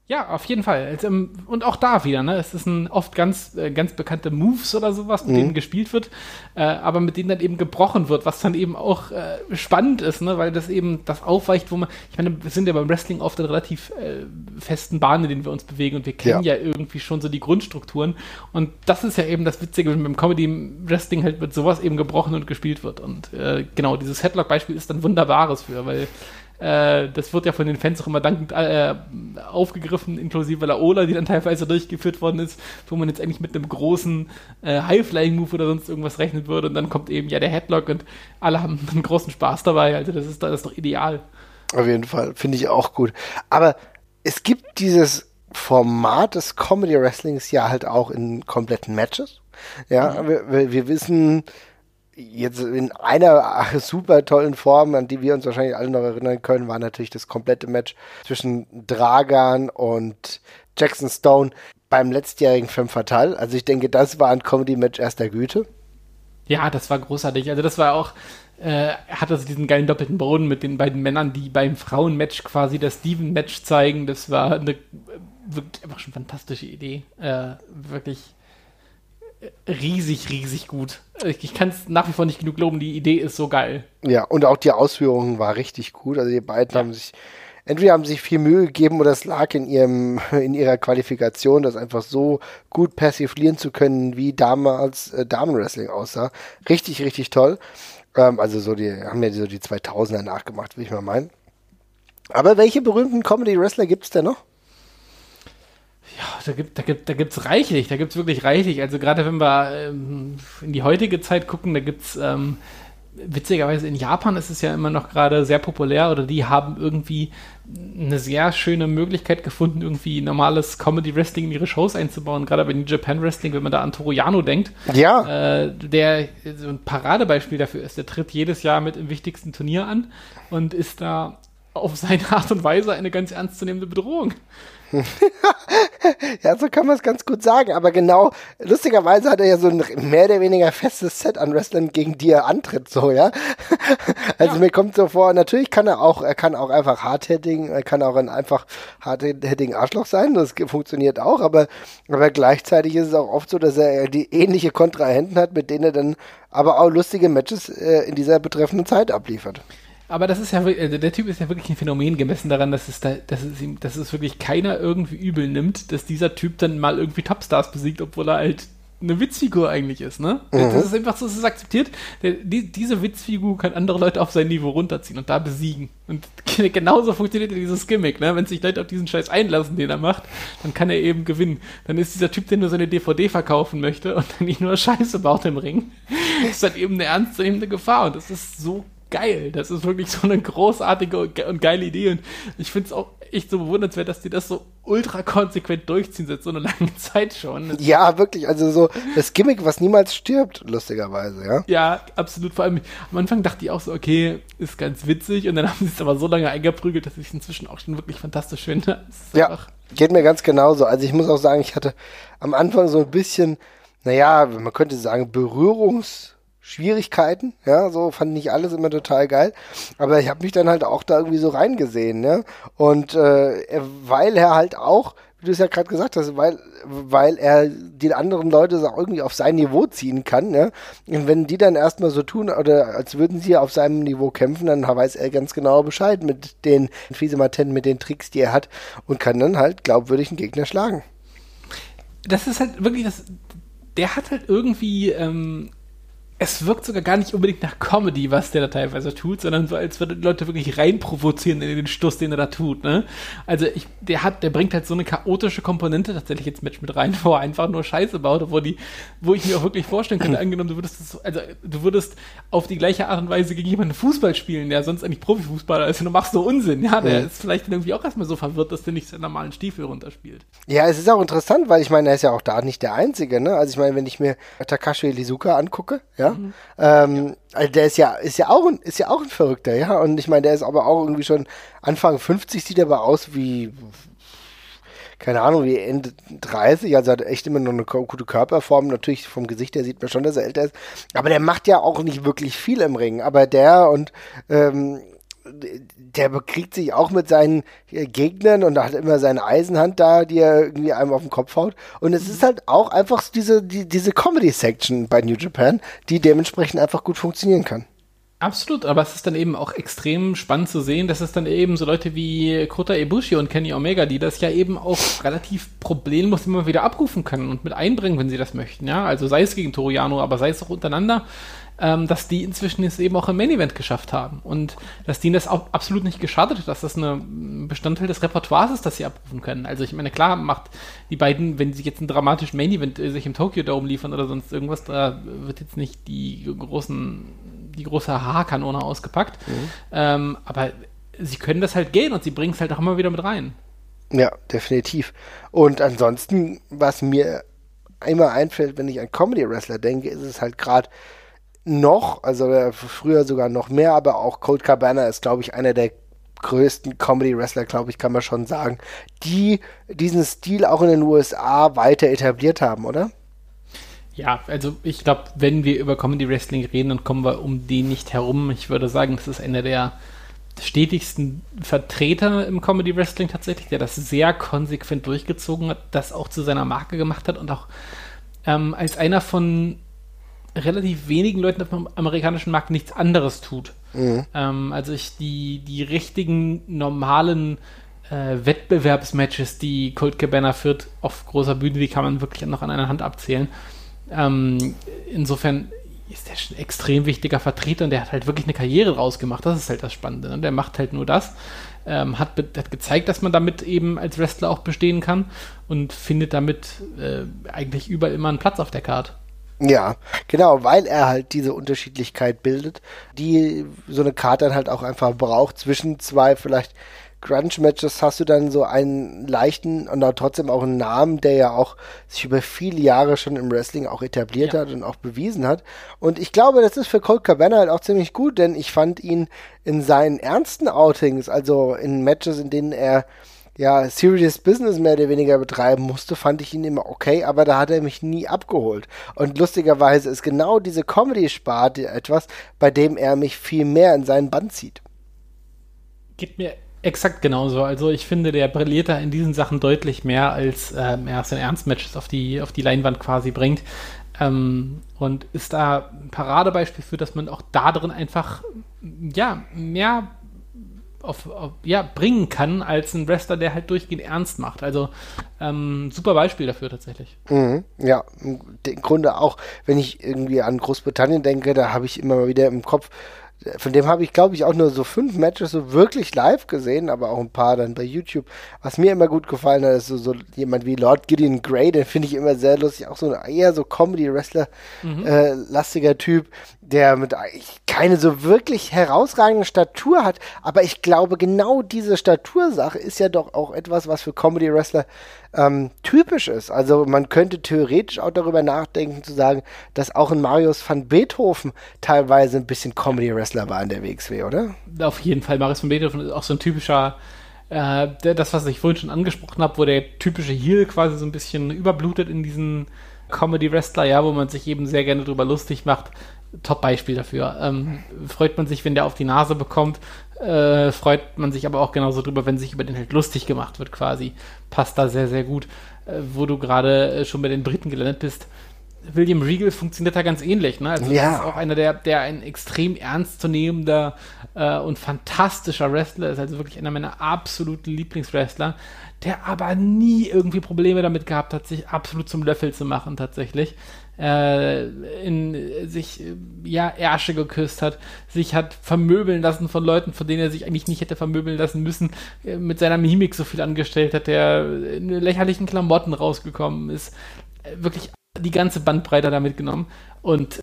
Ja, auf jeden Fall. Also, ähm, Und auch da wieder, ne? Es ist ein oft ganz, äh, ganz bekannte Moves oder sowas, mit Mhm. denen gespielt wird, äh, aber mit denen dann eben gebrochen wird, was dann eben auch äh, spannend ist, ne? Weil das eben das aufweicht, wo man, ich meine, wir sind ja beim Wrestling auf der relativ äh, festen Bahn, in denen wir uns bewegen und wir kennen ja. Ja. irgendwie schon so die Grundstrukturen. Und das ist ja eben das Witzige, wenn beim Comedy-Wrestling halt mit sowas eben gebrochen und gespielt wird. Und äh, genau, dieses Headlock-Beispiel ist dann wunderbares für, weil äh, das wird ja von den Fans auch immer dankend äh, aufgegriffen, inklusive Laola, die dann teilweise durchgeführt worden ist, wo man jetzt eigentlich mit einem großen äh, High-Flying-Move oder sonst irgendwas rechnen würde und dann kommt eben ja der Headlock und alle haben *laughs* einen großen Spaß dabei. Also das ist, das ist doch ideal. Auf jeden Fall, finde ich auch gut. Aber es gibt dieses Format des Comedy Wrestlings ja halt auch in kompletten Matches. Ja, wir, wir, wir wissen jetzt in einer *laughs* super tollen Form, an die wir uns wahrscheinlich alle noch erinnern können, war natürlich das komplette Match zwischen Dragan und Jackson Stone beim letztjährigen Femme Fatale. Also ich denke, das war ein Comedy-Match erster Güte. Ja, das war großartig. Also das war auch, äh, hat also diesen geilen doppelten Boden mit den beiden Männern, die beim Frauenmatch quasi das Steven-Match zeigen. Das war eine äh, wirklich einfach schon fantastische Idee. Äh, wirklich riesig, riesig gut. Ich, ich kann es nach wie vor nicht genug loben, die Idee ist so geil. Ja, und auch die Ausführungen war richtig gut. Also die beiden haben sich, entweder haben sich viel Mühe gegeben oder es lag in ihrem, *laughs* in ihrer Qualifikation, das einfach so gut persiflieren zu können, wie damals äh, Damenwrestling aussah. Richtig, richtig toll. Ähm, also so die, haben ja so die 2000er nachgemacht, will ich mal meinen. Aber welche berühmten Comedy-Wrestler gibt's denn noch? Ja, da gibt da gibt da gibt's reichlich, da gibt's wirklich reichlich. Also gerade wenn wir ähm, in die heutige Zeit gucken, da gibt's ähm, witzigerweise in Japan ist es ja immer noch gerade sehr populär oder die haben irgendwie eine sehr schöne Möglichkeit gefunden, irgendwie normales Comedy Wrestling in ihre Shows einzubauen. Gerade bei New Japan Wrestling, wenn man da an Toru Yano denkt, Ja, äh, der so ein Paradebeispiel dafür ist. Der tritt jedes Jahr mit im wichtigsten Turnier an und ist da auf seine Art und Weise eine ganz ernstzunehmende Bedrohung. *laughs* ja, so kann man es ganz gut sagen. Aber genau, lustigerweise hat er ja so ein mehr oder weniger festes Set an Wrestlern, gegen die er antritt, so, ja. *laughs* Also Ja. mir kommt so vor, natürlich kann er auch, er kann auch einfach hardhitting, er kann auch ein einfach hardhitting Arschloch sein, das funktioniert auch, aber, aber gleichzeitig ist es auch oft so, dass er die ähnliche Kontrahenten hat, mit denen er dann aber auch lustige Matches äh, in dieser betreffenden Zeit abliefert. Aber das ist ja wirklich, also der Typ ist ja wirklich ein Phänomen gemessen daran, dass es da, dass es ihm, dass es wirklich keiner irgendwie übel nimmt, dass dieser Typ dann mal irgendwie Topstars besiegt, obwohl er halt eine Witzfigur eigentlich ist, ne? Das ist einfach so, es ist akzeptiert. Der, die, diese Witzfigur kann andere Leute auf sein Niveau runterziehen und da besiegen. Und *laughs* genauso funktioniert ja dieses Gimmick, ne? Wenn sich Leute auf diesen Scheiß einlassen, den er macht, dann kann er eben gewinnen. Dann ist dieser Typ, der nur seine DVD verkaufen möchte und dann nicht nur Scheiße baut im Ring, *laughs* ist dann eben eine ernstzunehmende Gefahr. Und das ist so geil. Das ist wirklich so eine großartige und ge- und geile Idee. Und ich finde es auch echt so bewundernswert, dass die das so ultra konsequent durchziehen seit so einer langen *laughs* Zeit schon. Das- Ja, wirklich, also so das Gimmick, was niemals stirbt, lustigerweise, ja. Ja, absolut. Vor allem am Anfang dachte ich auch so, okay, ist ganz witzig. Und dann *laughs* haben sie es aber so lange eingeprügelt, dass ich es inzwischen auch schon wirklich fantastisch finde. *laughs* Ja, geht mir ganz genauso. Also ich muss auch sagen, ich hatte am Anfang so ein bisschen, naja, man könnte sagen, Schwierigkeiten, ja, so fand ich alles immer total geil, aber ich habe mich dann halt auch da irgendwie so reingesehen, ne? Und äh, weil er halt auch, wie du es ja gerade gesagt hast, weil weil er die anderen Leute auch irgendwie auf sein Niveau ziehen kann, ne? Und wenn die dann erstmal so tun oder als würden sie auf seinem Niveau kämpfen, dann weiß er ganz genau Bescheid mit den Fiesematen, mit den Tricks, die er hat und kann dann halt glaubwürdig einen Gegner schlagen. Das ist halt wirklich das der hat halt irgendwie ähm, es wirkt sogar gar nicht unbedingt nach Comedy, was der da teilweise tut, sondern so, als würde die Leute wirklich reinprovozieren in den Stuss, den er da tut, ne? Also ich, der hat, der bringt halt so eine chaotische Komponente tatsächlich ins Match mit rein, wo er einfach nur Scheiße baut, wo die, wo ich mir auch wirklich vorstellen könnte, *clears throat* angenommen, du würdest das, also du würdest auf die gleiche Art und Weise gegen jemanden Fußball spielen, der sonst eigentlich Profifußballer ist und du machst so Unsinn, ja, der ja. ist vielleicht irgendwie auch erstmal so verwirrt, dass der nicht seinen normalen Stiefel runterspielt. Ja, es ist auch interessant, weil ich meine, er ist ja auch da nicht der Einzige, ne? Also ich meine, wenn ich mir Takashi Lizuka angucke, ja, Mhm. Ähm, also der ist ja, ist ja auch ein, ist ja auch ein Verrückter, ja. Und ich meine, der ist aber auch irgendwie schon Anfang 50, sieht aber aus wie, keine Ahnung, wie Ende 30, also hat echt immer noch eine gute Körperform. Natürlich vom Gesicht her sieht man schon, dass er älter ist. Aber der macht ja auch nicht wirklich viel im Ring. Aber der und ähm, der bekriegt sich auch mit seinen äh, Gegnern und hat immer seine Eisenhand da, die er irgendwie einem auf den Kopf haut. Und es ist halt auch einfach diese, die, diese Comedy-Section bei New Japan, die dementsprechend einfach gut funktionieren kann. Absolut, aber es ist dann eben auch extrem spannend zu sehen, dass es dann eben so Leute wie Kota Ibushi und Kenny Omega, die das ja eben auch relativ problemlos immer wieder abrufen können und mit einbringen, wenn sie das möchten, ja. Also sei es gegen Toriano, aber sei es auch untereinander ähm, dass die inzwischen es eben auch im Main Event geschafft haben und dass denen das auch absolut nicht geschadet hat, dass das ein Bestandteil des Repertoires ist, das sie abrufen können. Also ich meine, klar macht die beiden, wenn sie jetzt einen dramatischen Main Event äh, sich im Tokyo Dome liefern oder sonst irgendwas, da wird jetzt nicht die großen, die große Haarkanone ausgepackt, mhm. ähm, aber sie können das halt gehen und sie bringen es halt auch immer wieder mit rein. Ja, definitiv. Und ansonsten, was mir immer einfällt, wenn ich an Comedy-Wrestler denke, ist es halt gerade noch, also äh, früher sogar noch mehr, aber auch Cold Cabana ist, glaube ich, einer der größten Comedy-Wrestler, glaube ich, kann man schon sagen, die diesen Stil auch in den USA weiter etabliert haben, oder? Ja, also ich glaube, wenn wir über Comedy Wrestling reden, dann kommen wir um den nicht herum. Ich würde sagen, das ist einer der stetigsten Vertreter im Comedy Wrestling tatsächlich, der das sehr konsequent durchgezogen hat, das auch zu seiner Marke gemacht hat und auch ähm, als einer von relativ wenigen Leuten auf dem amerikanischen Markt nichts anderes tut. Mhm. Ähm, also ich die, die richtigen, normalen äh, Wettbewerbsmatches, die Colt Cabana führt auf großer Bühne, die kann man wirklich noch an einer Hand abzählen. Ähm, insofern ist der schon ein extrem wichtiger Vertreter und der hat halt wirklich eine Karriere draus gemacht. Das ist halt das Spannende. Ne? Der macht halt nur das. Ähm, hat, hat gezeigt, dass man damit eben als Wrestler auch bestehen kann und findet damit äh, eigentlich überall immer einen Platz auf der Karte. Ja, genau, weil er halt diese Unterschiedlichkeit bildet, die so eine Karte dann halt auch einfach braucht. Zwischen zwei vielleicht Grunge-Matches hast du dann so einen leichten und auch trotzdem auch einen Namen, der ja auch sich über viele Jahre schon im Wrestling auch etabliert ja. hat und auch bewiesen hat. Und ich glaube, das ist für Colt Cabana halt auch ziemlich gut, denn ich fand ihn in seinen ernsten Outings, also in Matches, in denen er ja, Serious Business mehr oder weniger betreiben musste, fand ich ihn immer okay, aber da hat er mich nie abgeholt. Und lustigerweise ist genau diese Comedy-Sparte etwas, bei dem er mich viel mehr in seinen Band zieht. Geht mir exakt genauso. Also ich finde, der brilliert da in diesen Sachen deutlich mehr, als ähm, er seine Ernstmatches auf die, auf die Leinwand quasi bringt. Ähm, und ist da ein Paradebeispiel für, dass man auch da drin einfach ja, mehr auf, auf, ja, bringen kann, als ein Wrestler, der halt durchgehend ernst macht. Also ähm, super Beispiel dafür tatsächlich. Mhm, ja, im Grunde auch, wenn ich irgendwie an Großbritannien denke, da habe ich immer mal wieder im Kopf, von dem habe ich, glaube ich, auch nur so fünf Matches so wirklich live gesehen, aber auch ein paar dann bei YouTube. Was mir immer gut gefallen hat, ist so, so jemand wie Lord Gideon Grey, den finde ich immer sehr lustig, auch so ein eher so Comedy-Wrestler-lastiger mhm. äh, Typ, der mit keine so wirklich herausragende Statur hat, aber ich glaube, genau diese Statursache ist ja doch auch etwas, was für Comedy-Wrestler ähm, typisch ist. Also man könnte theoretisch auch darüber nachdenken zu sagen, dass auch ein Marius van Beethoven teilweise ein bisschen Comedy-Wrestler war in der WXW, oder? Auf jeden Fall. Marius van Beethoven ist auch so ein typischer äh, das, was ich vorhin schon angesprochen habe, wo der typische Heel quasi so ein bisschen überblutet in diesen Comedy-Wrestler, ja, wo man sich eben sehr gerne drüber lustig macht, Top-Beispiel dafür. Ähm, freut man sich, wenn der auf die Nase bekommt, äh, freut man sich aber auch genauso drüber, wenn sich über den halt lustig gemacht wird, quasi. Passt da sehr, sehr gut. Äh, wo du gerade äh, schon bei den Briten gelandet bist. William Regal funktioniert da ganz ähnlich, ne? Also Ja. das ist auch einer, der, der ein extrem ernstzunehmender äh, und fantastischer Wrestler ist, also wirklich einer meiner absoluten Lieblingswrestler, der aber nie irgendwie Probleme damit gehabt hat, sich absolut zum Löffel zu machen, tatsächlich. Äh, in äh, sich äh, ja Ärsche geküsst hat, sich hat vermöbeln lassen von Leuten, von denen er sich eigentlich nicht hätte vermöbeln lassen müssen, äh, mit seiner Mimik so viel angestellt hat, der in lächerlichen Klamotten rausgekommen ist, wirklich die ganze Bandbreite damit genommen und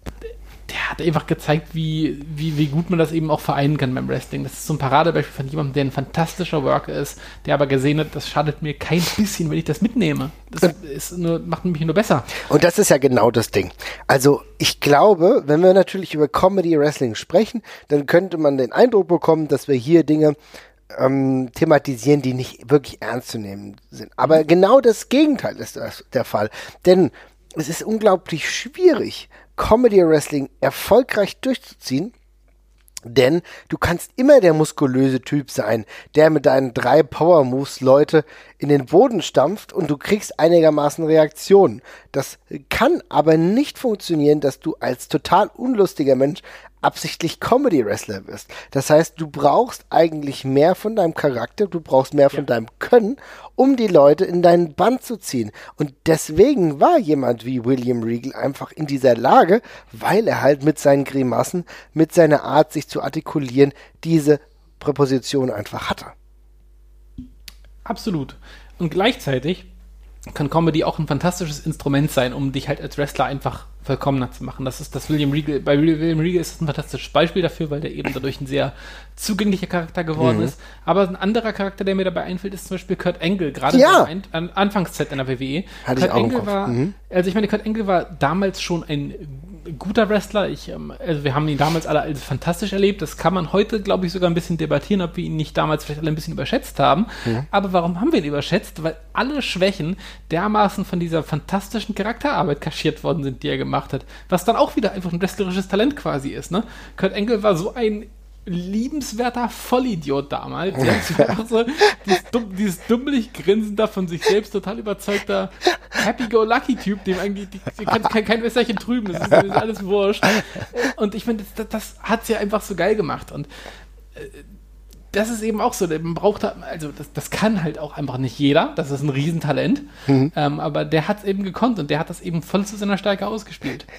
der hat einfach gezeigt, wie, wie, wie gut man das eben auch vereinen kann beim Wrestling. Das ist so ein Paradebeispiel von jemandem, der ein fantastischer Worker ist, der aber gesehen hat, das schadet mir kein *laughs* bisschen, wenn ich das mitnehme. Das ist nur, macht mich nur besser. Und das ist ja genau das Ding. Also ich glaube, wenn wir natürlich über Comedy Wrestling sprechen, dann könnte man den Eindruck bekommen, dass wir hier Dinge ähm, thematisieren, die nicht wirklich ernst zu nehmen sind. Aber genau das Gegenteil ist das, der Fall. Denn es ist unglaublich schwierig, Comedy Wrestling erfolgreich durchzuziehen, denn du kannst immer der muskulöse Typ sein, der mit deinen drei Power Moves Leute in den Boden stampft und du kriegst einigermaßen Reaktionen. Das kann aber nicht funktionieren, dass du als total unlustiger Mensch absichtlich Comedy Wrestler bist. Das heißt, du brauchst eigentlich mehr von deinem Charakter, du brauchst mehr von deinem Können, um die Leute in deinen Band zu ziehen. Und deswegen war jemand wie William Regal einfach in dieser Lage, weil er halt mit seinen Grimassen, mit seiner Art, sich zu artikulieren, diese Präposition einfach hatte. Absolut. Und gleichzeitig kann Comedy auch ein fantastisches Instrument sein, um dich halt als Wrestler einfach vollkommener zu machen. Das ist das William Regal, bei William Regal ist das ein fantastisches Beispiel dafür, weil der eben dadurch ein sehr zugänglicher Charakter geworden Mhm. ist. Aber ein anderer Charakter, der mir dabei einfällt, ist zum Beispiel Kurt Angle, gerade Ja. in der Anfangszeit in der WWE. Hatte ich Kurt auch im Angle Kopf. war, Mhm. also ich meine, Kurt Angle war damals schon ein guter Wrestler. Ich, ähm, also wir haben ihn damals alle als fantastisch erlebt. Das kann man heute, glaube ich, sogar ein bisschen debattieren, ob wir ihn nicht damals vielleicht alle ein bisschen überschätzt haben. Aber warum haben wir ihn überschätzt? Weil alle Schwächen dermaßen von dieser fantastischen Charakterarbeit kaschiert worden sind, die er gemacht hat. Was dann auch wieder einfach ein wrestlerisches Talent quasi ist. Ne? Kurt Angle war so ein liebenswerter Vollidiot damals. Ja. Einfach *laughs* so, dieses, dumm, dieses dummlich grinsender, von sich selbst total überzeugter Happy-Go-Lucky-Typ, dem eigentlich die, die kann, kein, kein Wässerchen trüben, das ist, das ist alles wurscht. Und ich finde, das, das hat sie einfach so geil gemacht. Und äh, das ist eben auch so, man braucht da, also das, das kann halt auch einfach nicht jeder, das ist ein Riesentalent, ähm, aber der hat es eben gekonnt und der hat das eben voll zu seiner Stärke ausgespielt. *laughs*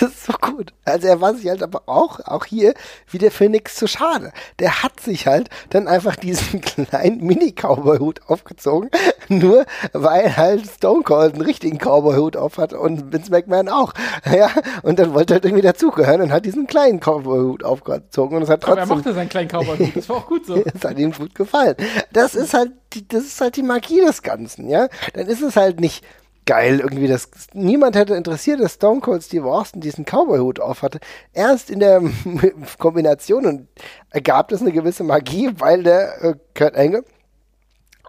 Das ist so gut. Also er war sich halt aber auch, auch hier wieder für nichts zu schade. Der hat sich halt dann einfach diesen *laughs* kleinen Mini-Cowboy-Hut aufgezogen, nur weil halt Stone Cold einen richtigen Cowboy-Hut auf hat und Vince McMahon auch. *laughs* Ja, und dann wollte er halt irgendwie dazugehören und hat diesen kleinen Cowboy-Hut aufgezogen und es hat Aber er trotzdem mochte seinen kleinen Cowboy, das war auch gut so. *laughs* es hat ihm gut gefallen. Das ist halt, die, das ist halt die Magie des Ganzen, ja. Dann ist es halt nicht geil irgendwie, dass niemand hätte interessiert, dass Stone Cold Steve Austin diesen Cowboy-Hut auf hatte. Erst in der *laughs* Kombination und ergab das eine gewisse Magie, weil der äh, Kurt Angle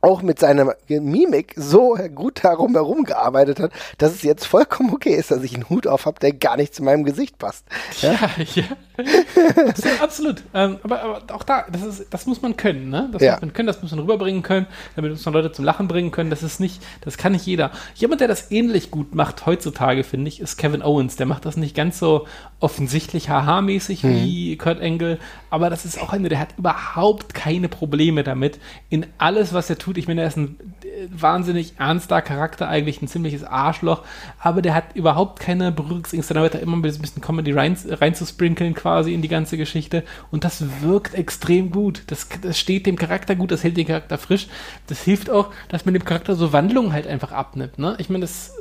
auch mit seiner Mimik so gut darum herum gearbeitet hat, dass es jetzt vollkommen okay ist, dass ich einen Hut auf habe, der gar nicht zu meinem Gesicht passt. Ja, *laughs* ja. *laughs* absolut. absolut. Ähm, aber, aber auch da, das, ist, das muss man können, ne? Das Ja. muss man können, das muss man rüberbringen können, damit muss man Leute zum Lachen bringen können. Das ist nicht, das kann nicht jeder. Jemand, der das ähnlich gut macht heutzutage, finde ich, ist Kevin Owens. Der macht das nicht ganz so offensichtlich haha-mäßig wie Kurt Angle, aber das ist auch einer, der hat überhaupt keine Probleme damit, in alles, was er tut. Ich meine, er ist ein äh, wahnsinnig ernster Charakter, eigentlich ein ziemliches Arschloch, aber der hat überhaupt keine Berührungsängste damit, da immer ein bisschen Comedy rein, reinzusprinkeln quasi in die ganze Geschichte und das wirkt extrem gut. Das, das steht dem Charakter gut, das hält den Charakter frisch. Das hilft auch, dass man dem Charakter so Wandlungen halt einfach abnimmt. Ne? Ich meine, das,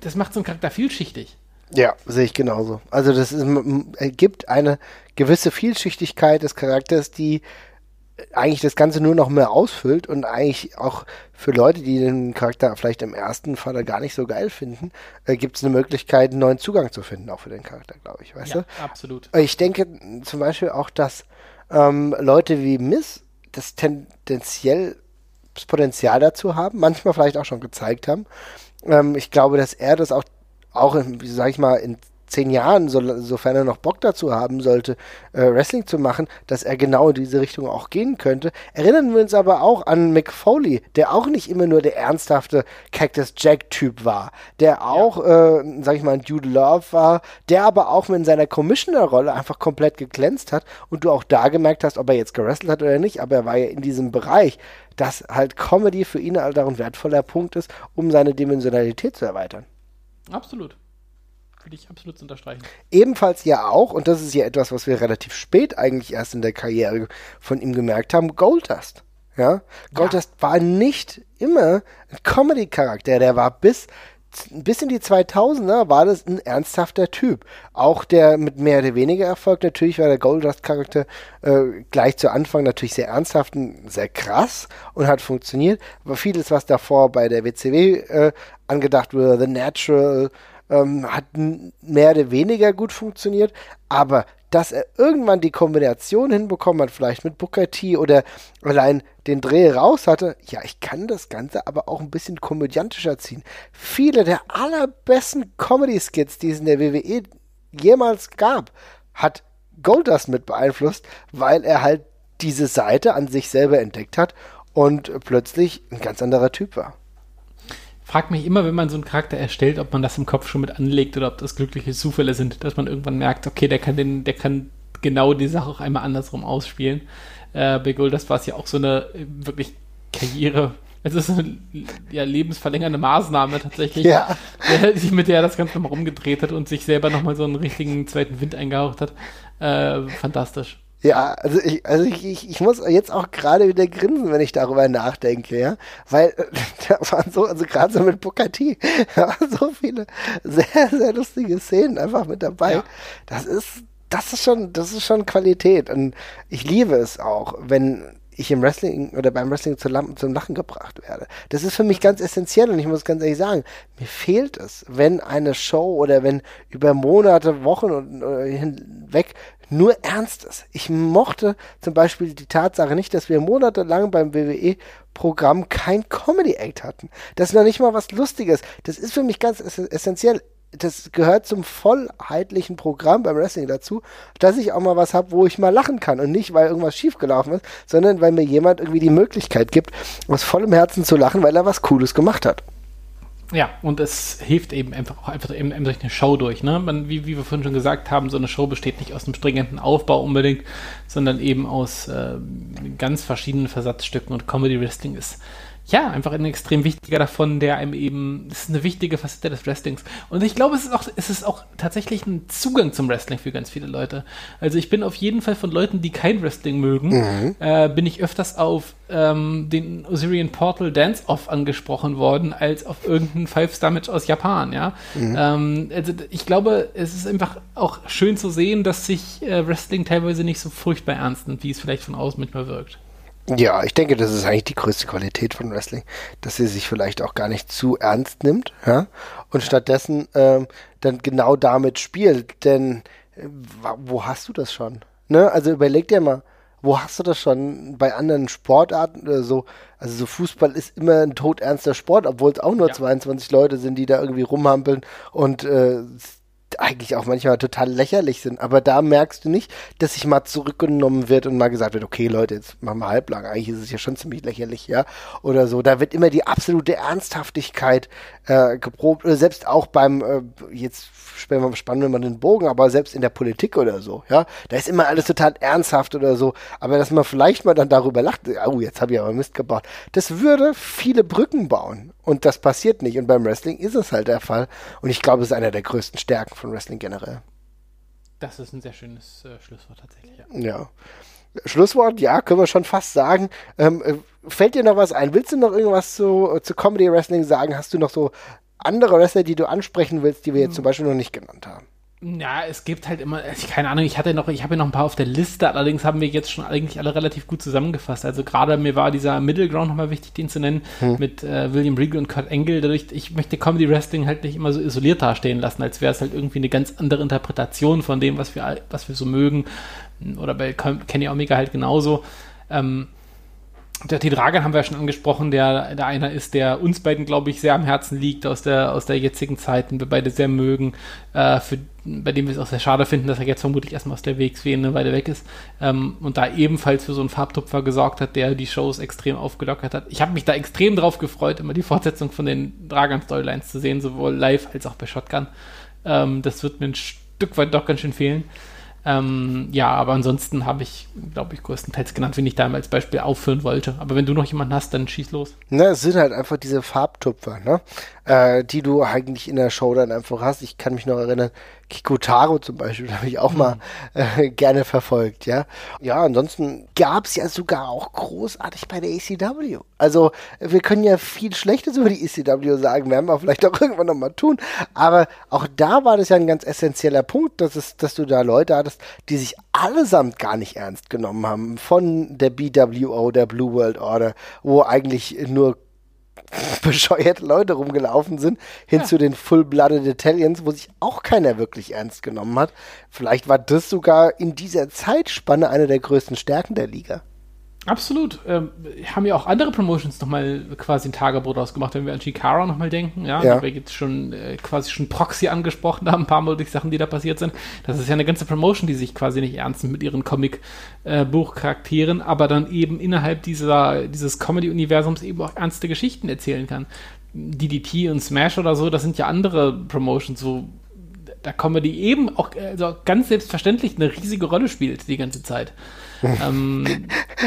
das macht so einen Charakter vielschichtig. Ja, sehe ich genauso. Also das ist, ergibt eine gewisse Vielschichtigkeit des Charakters, die eigentlich das Ganze nur noch mehr ausfüllt und eigentlich auch für Leute, die den Charakter vielleicht im ersten Falle gar nicht so geil finden, äh, gibt es eine Möglichkeit, einen neuen Zugang zu finden, auch für den Charakter, glaube ich, weißt Ja, du? absolut. Ich denke zum Beispiel auch, dass ähm, Leute wie Miss das tendenziell das Potenzial dazu haben, manchmal vielleicht auch schon gezeigt haben. Ähm, ich glaube, dass er das auch, auch in, wie sag ich mal, in zehn Jahren, so, sofern er noch Bock dazu haben sollte, äh, Wrestling zu machen, dass er genau in diese Richtung auch gehen könnte. Erinnern wir uns aber auch an Mick Foley, der auch nicht immer nur der ernsthafte Cactus Jack-Typ war, der auch, ja. äh, sag ich mal, ein Dude Love war, der aber auch mit seiner Commissioner-Rolle einfach komplett geglänzt hat und du auch da gemerkt hast, ob er jetzt gewrestelt hat oder nicht, aber er war ja in diesem Bereich, dass halt Comedy für ihn halt auch ein wertvoller Punkt ist, um seine Dimensionalität zu erweitern. Absolut würde ich absolut unterstreichen. Ebenfalls ja auch, und das ist ja etwas, was wir relativ spät eigentlich erst in der Karriere von ihm gemerkt haben, Goldust. Ja, Goldust ja. war nicht immer ein Comedy-Charakter, der war bis bis in die 2000er war das ein ernsthafter Typ. Auch der mit mehr oder weniger Erfolg. Natürlich war der Goldust-Charakter äh, gleich zu Anfang natürlich sehr ernsthaft und sehr krass und hat funktioniert. Aber vieles, was davor bei der WCW äh, angedacht wurde, The Natural, ähm, hat mehr oder weniger gut funktioniert, aber dass er irgendwann die Kombination hinbekommen hat, vielleicht mit Booker T oder allein den Dreh raus hatte, ja, ich kann das Ganze aber auch ein bisschen komödiantischer ziehen. Viele der allerbesten Comedy-Skits, die es in der WWE jemals gab, hat Goldust mit beeinflusst, weil er halt diese Seite an sich selber entdeckt hat und plötzlich ein ganz anderer Typ war frage mich immer, wenn man so einen Charakter erstellt, ob man das im Kopf schon mit anlegt oder ob das glückliche Zufälle sind, dass man irgendwann merkt, okay, der kann den, der kann genau die Sache auch einmal andersrum ausspielen. Äh, bei das war es ja auch so eine äh, wirklich Karriere. Es ist eine ja, lebensverlängernde Maßnahme tatsächlich, ja. der, mit der er das Ganze nochmal rumgedreht hat und sich selber nochmal so einen richtigen zweiten Wind eingehaucht hat. Äh, fantastisch. Ja, also ich, also ich, ich, ich muss jetzt auch gerade wieder grinsen, wenn ich darüber nachdenke, ja. Weil *laughs* da waren so, also gerade so mit T, *laughs* da waren so viele sehr, sehr lustige Szenen einfach mit dabei. Ja. Das ist, das ist schon, das ist schon Qualität. Und ich liebe es auch, wenn ich im Wrestling oder beim Wrestling zu Lampen zum Lachen gebracht werde. Das ist für mich ganz essentiell und ich muss ganz ehrlich sagen, mir fehlt es, wenn eine Show oder wenn über Monate, Wochen und, äh, hinweg nur Ernstes. Ich mochte zum Beispiel die Tatsache nicht, dass wir monatelang beim WWE-Programm kein Comedy-Act hatten. Das ist noch nicht mal was Lustiges. Das ist für mich ganz essentiell. Das gehört zum vollheitlichen Programm beim Wrestling dazu, dass ich auch mal was habe, wo ich mal lachen kann. Und nicht, weil irgendwas schiefgelaufen ist, sondern weil mir jemand irgendwie die Möglichkeit gibt, aus vollem Herzen zu lachen, weil er was Cooles gemacht hat. Ja, und es hilft eben einfach auch einfach eben, eben durch eine Show durch. Ne? Man, wie, wie wir vorhin schon gesagt haben, so eine Show besteht nicht aus einem stringenten Aufbau unbedingt, sondern eben aus äh, ganz verschiedenen Versatzstücken und Comedy Wrestling ist ja, einfach ein extrem wichtiger davon, der einem eben, das ist eine wichtige Facette des Wrestlings. Und ich glaube, es ist auch, es ist auch tatsächlich ein Zugang zum Wrestling für ganz viele Leute. Also ich bin auf jeden Fall von Leuten, die kein Wrestling mögen, mhm. äh, bin ich öfters auf ähm, den Osirian Portal Dance-Off angesprochen worden, als auf irgendein Five-Star-Match aus Japan, ja. Mhm. Ähm, also ich glaube, es ist einfach auch schön zu sehen, dass sich äh, Wrestling teilweise nicht so furchtbar ernst nimmt, wie es vielleicht von außen manchmal wirkt. Ja, ich denke, das ist eigentlich die größte Qualität von Wrestling, dass sie sich vielleicht auch gar nicht zu ernst nimmt, ja, und stattdessen ähm, dann genau damit spielt. Denn äh, wo hast du das schon? Ne? Also überleg dir mal, wo hast du das schon bei anderen Sportarten oder so? Also so Fußball ist immer ein todernster Sport, obwohl es auch nur ja. 22 Leute sind, die da irgendwie rumhampeln und äh, eigentlich auch manchmal total lächerlich sind. Aber da merkst du nicht, dass sich mal zurückgenommen wird und mal gesagt wird, okay Leute, jetzt machen wir halblang. Eigentlich ist es ja schon ziemlich lächerlich, ja. Oder so. Da wird immer die absolute Ernsthaftigkeit äh, geprobt. Oder selbst auch beim, äh, jetzt spannen wir mal den Bogen, aber selbst in der Politik oder so, ja. Da ist immer alles total ernsthaft oder so. Aber dass man vielleicht mal dann darüber lacht, oh, jetzt habe ich aber Mist gebaut. Das würde viele Brücken bauen. Und das passiert nicht. Und beim Wrestling ist es halt der Fall. Und ich glaube, es ist einer der größten Stärken von Wrestling generell. Das ist ein sehr schönes äh, Schlusswort tatsächlich. Ja. ja. Schlusswort, ja, können wir schon fast sagen. Ähm, äh, fällt dir noch was ein? Willst du noch irgendwas zu, zu Comedy Wrestling sagen? Hast du noch so andere Wrestler, die du ansprechen willst, die wir jetzt hm. zum Beispiel noch nicht genannt haben? Ja, es gibt halt immer, keine Ahnung, ich hatte noch, ich habe ja noch ein paar auf der Liste, allerdings haben wir jetzt schon eigentlich alle relativ gut zusammengefasst. Also gerade mir war dieser Middle Ground nochmal wichtig, den zu nennen, hm. mit äh, William Regal und Kurt Engel. Dadurch, ich möchte Comedy Wrestling halt nicht immer so isoliert dastehen lassen, als wäre es halt irgendwie eine ganz andere Interpretation von dem, was wir, was wir so mögen. Oder bei Kenny Omega halt genauso. Ähm, der T. Dragan haben wir ja schon angesprochen, der, der einer ist, der uns beiden, glaube ich, sehr am Herzen liegt aus der, aus der jetzigen Zeit, den wir beide sehr mögen, äh, für, bei dem wir es auch sehr schade finden, dass er jetzt vermutlich erstmal aus der WXW eine Weile weg ist ähm, und da ebenfalls für so einen Farbtupfer gesorgt hat, der die Shows extrem aufgelockert hat. Ich habe mich da extrem drauf gefreut, immer die Fortsetzung von den Dragan-Storylines zu sehen, sowohl live als auch bei Shotgun. Ähm, das wird mir ein Stück weit doch ganz schön fehlen. Ähm, ja, aber ansonsten habe ich, glaube ich, größtenteils genannt, wenn ich da als Beispiel aufführen wollte. Aber wenn du noch jemanden hast, dann schieß los. Ne, es sind halt einfach diese Farbtupfer, ne? Äh, die du eigentlich in der Show dann einfach hast. Ich kann mich noch erinnern, Kikutaro zum Beispiel, *laughs* habe ich auch mhm. mal äh, gerne verfolgt, ja. Ja, ansonsten gab es ja sogar auch großartig bei der ECW. Also wir können ja viel Schlechtes über die ECW sagen, werden wir vielleicht auch *laughs* irgendwann nochmal tun, aber auch da war das ja ein ganz essentieller Punkt, dass, es, dass du da Leute hattest, die sich allesamt gar nicht ernst genommen haben, von der BWO, der Blue World Order, wo eigentlich nur *laughs* bescheuerte Leute rumgelaufen sind, hin ja. zu den Full-Blooded Italians, wo sich auch keiner wirklich ernst genommen hat. Vielleicht war das sogar in dieser Zeitspanne eine der größten Stärken der Liga. Absolut. Ähm, haben ja auch andere Promotions nochmal quasi ein Tagebrot ausgemacht, wenn wir an Chikara nochmal denken. Ja, ja. wir jetzt schon äh, quasi schon Proxy angesprochen haben, ein paar Mal durch Sachen, die da passiert sind. Das ist ja eine ganze Promotion, die sich quasi nicht ernst nimmt mit ihren Comic-Buchcharakteren, äh, aber dann eben innerhalb dieser, dieses Comedy-Universums eben auch ernste Geschichten erzählen kann. DDT und Smash oder so, das sind ja andere Promotions, wo da Comedy eben auch also ganz selbstverständlich eine riesige Rolle spielt die ganze Zeit *laughs* ähm,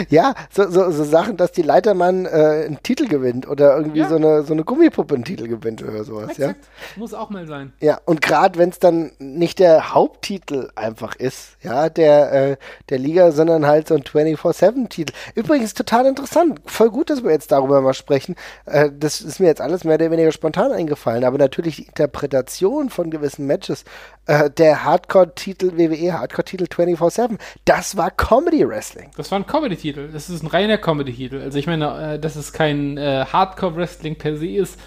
ja, so, so, so, Sachen, dass die Leitermann äh, einen Titel gewinnt oder irgendwie ja. so, eine, so eine Gummipuppe einen Titel gewinnt oder sowas. Exakt. Ja? Muss auch mal sein. Ja, und gerade wenn es dann nicht der Haupttitel einfach ist, ja, der, äh, der Liga, sondern halt so ein 24-7-Titel. Übrigens total interessant. Voll gut, dass wir jetzt darüber mal sprechen. Äh, das ist mir jetzt alles mehr oder weniger spontan eingefallen, aber natürlich die Interpretation von gewissen Matches. Äh, der Hardcore-Titel, WWE Hardcore-Titel 24-7, das war Comedy Wrestling. Das war ein Comedy-Titel. Das ist ein reiner Comedy-Titel. Also ich meine, äh, dass es kein äh, Hardcore-Wrestling per se ist,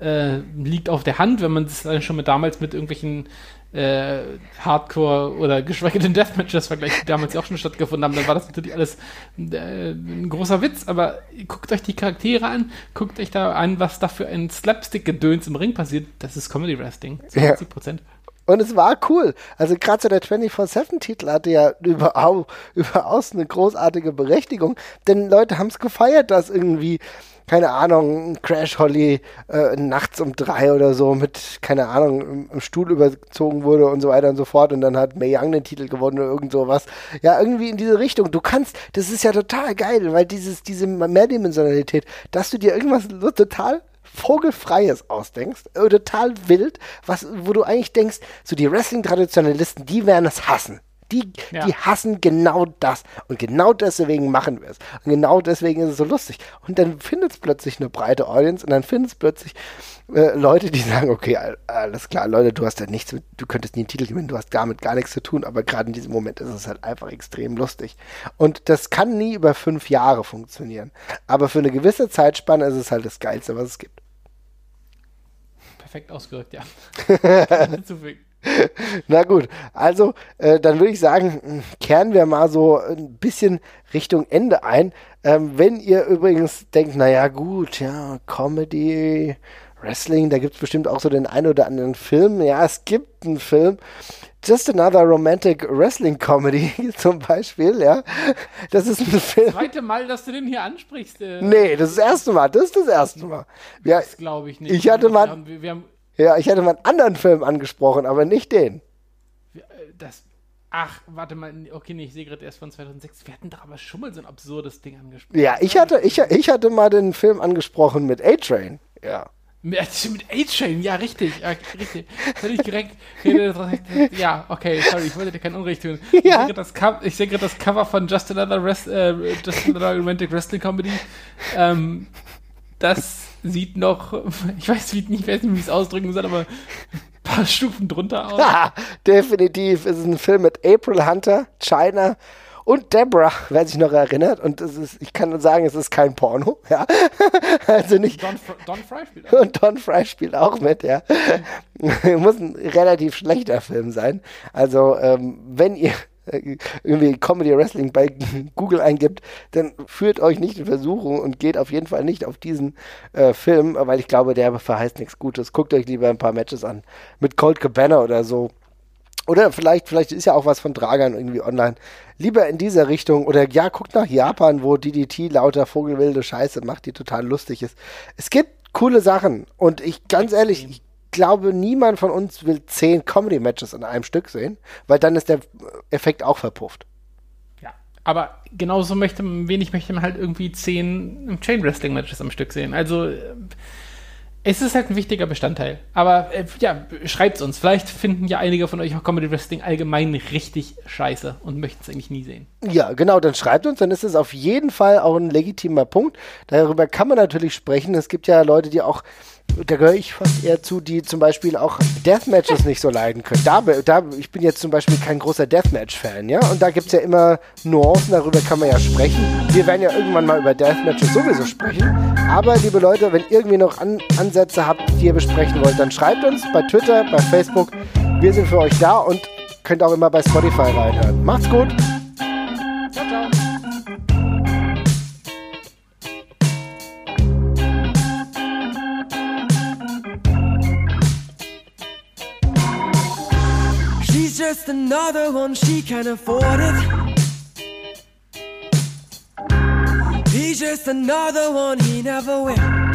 äh, liegt auf der Hand, wenn man es dann schon mit damals mit irgendwelchen Hardcore oder geschweige denn Deathmatches vergleicht, die damals ja auch schon stattgefunden haben, dann war das natürlich alles ein großer Witz, aber guckt euch die Charaktere an, guckt euch da an, was da für ein Slapstick-Gedöns im Ring passiert, das ist Comedy Wrestling, 20 Prozent. Ja. Und es war cool. Also gerade so der 24-7-Titel hatte ja überaus, *laughs* überaus eine großartige Berechtigung. Denn Leute haben es gefeiert, dass irgendwie, keine Ahnung, Crash Holly äh, nachts um drei oder so mit, keine Ahnung, im, im, Stuhl überzogen wurde und so weiter und so fort. Und dann hat May Young den Titel gewonnen oder irgend sowas. Ja, irgendwie in diese Richtung. Du kannst, das ist ja total geil, weil dieses, diese Mehrdimensionalität, dass du dir irgendwas total Vogelfreies ausdenkst, äh, total wild, was, wo du eigentlich denkst, so die Wrestling-Traditionalisten, die werden es hassen. Die, ja. die hassen genau das. Und genau deswegen machen wir es. Und genau deswegen ist es so lustig. Und dann findet es plötzlich eine breite Audience und dann findet es plötzlich äh, Leute, die sagen, okay, alles klar, Leute, du hast ja nichts mit, du könntest nie einen Titel gewinnen, du hast damit gar nichts zu tun, aber gerade in diesem Moment ist es halt einfach extrem lustig. Und das kann nie über fünf Jahre funktionieren. Aber für eine gewisse Zeitspanne ist es halt das Geilste, was es gibt perfekt ausgedrückt, ja. *laughs* Na gut, also äh, dann würde ich sagen, kehren wir mal so ein bisschen Richtung Ende ein. Ähm, wenn ihr übrigens denkt, naja gut, ja, Comedy, Wrestling, da gibt es bestimmt auch so den einen oder anderen Film. Ja, es gibt einen Film. Just Another Romantic Wrestling Comedy *laughs* zum Beispiel, ja. Das ist ein Film. Das zweite Mal, dass du den hier ansprichst. Äh nee, das ist das erste Mal. Das ist das erste Mal. Ja, das glaube ich nicht. Ich hatte mal, haben, wir haben, ja, ich hatte mal einen anderen Film angesprochen, aber nicht den. Äh, das, ach, warte mal, okay, nee, ich sehe gerade erst von 2006. Wir hatten da aber schon mal so ein absurdes Ding angesprochen. Ja, ich hatte, ich, ich hatte mal den Film angesprochen mit A-Train. Ja. Mit A-Chain, ja, richtig, ja, richtig. Völlig direkt. Ja, okay, sorry, ich wollte dir kein Unrecht tun. Ja. Ich sehe gerade das, Cover von Just Another, Rest, äh, Just Another Romantic Wrestling Comedy. Ähm, das sieht noch, ich weiß nicht, wie ich es ausdrücken soll, aber ein paar Stufen drunter aus. Ja, *laughs* definitiv. Es ist ein Film mit April Hunter, China und Deborah, wer sich noch erinnert. Und es ist, ich kann nur sagen, es ist kein Porno. Ja. *laughs* also nicht. Don, Don Fry spielt auch. Und Don Fry spielt auch mit, ja. *laughs* Muss ein relativ schlechter Film sein. Also, ähm, wenn ihr äh, irgendwie Comedy Wrestling bei *laughs* Google eingibt, dann führt euch nicht in Versuchung und geht auf jeden Fall nicht auf diesen äh, Film, weil ich glaube, der verheißt nichts Gutes. Guckt euch lieber ein paar Matches an. Mit Colt Cabana oder so. Oder vielleicht, vielleicht ist ja auch was von Dragan irgendwie online. Lieber in dieser Richtung. Oder ja, guckt nach Japan, wo DDT lauter vogelwilde Scheiße macht, die total lustig ist. Es gibt coole Sachen. Und ich, ganz ehrlich, ich glaube, niemand von uns will zehn Comedy-Matches in einem Stück sehen, weil dann ist der Effekt auch verpufft. Ja, aber genauso möchte man, wenig möchte man halt irgendwie zehn Chain-Wrestling-Matches am Stück sehen. Also, äh, es ist halt ein wichtiger Bestandteil. Aber äh, ja, schreibt's uns. Vielleicht finden ja einige von euch auch Comedy Wrestling allgemein richtig scheiße und möchten es eigentlich nie sehen. Ja, genau, dann schreibt uns, dann ist es auf jeden Fall auch ein legitimer Punkt. Darüber kann man natürlich sprechen. Es gibt ja Leute, die auch da gehöre ich fast eher zu, die zum Beispiel auch Deathmatches nicht so leiden können. Da, da, ich bin jetzt zum Beispiel kein großer Deathmatch-Fan, ja, und da gibt es ja immer Nuancen, darüber kann man ja sprechen. Wir werden ja irgendwann mal über Deathmatches sowieso sprechen. Aber, liebe Leute, wenn irgendwie noch An Ansätze habt, die ihr besprechen wollt, dann schreibt uns bei Twitter, bei Facebook. Wir sind für euch da und könnt auch immer bei Spotify reinhören. Macht's gut! Ciao, ciao! Just another one, she can afford it. He's just another one, he never will.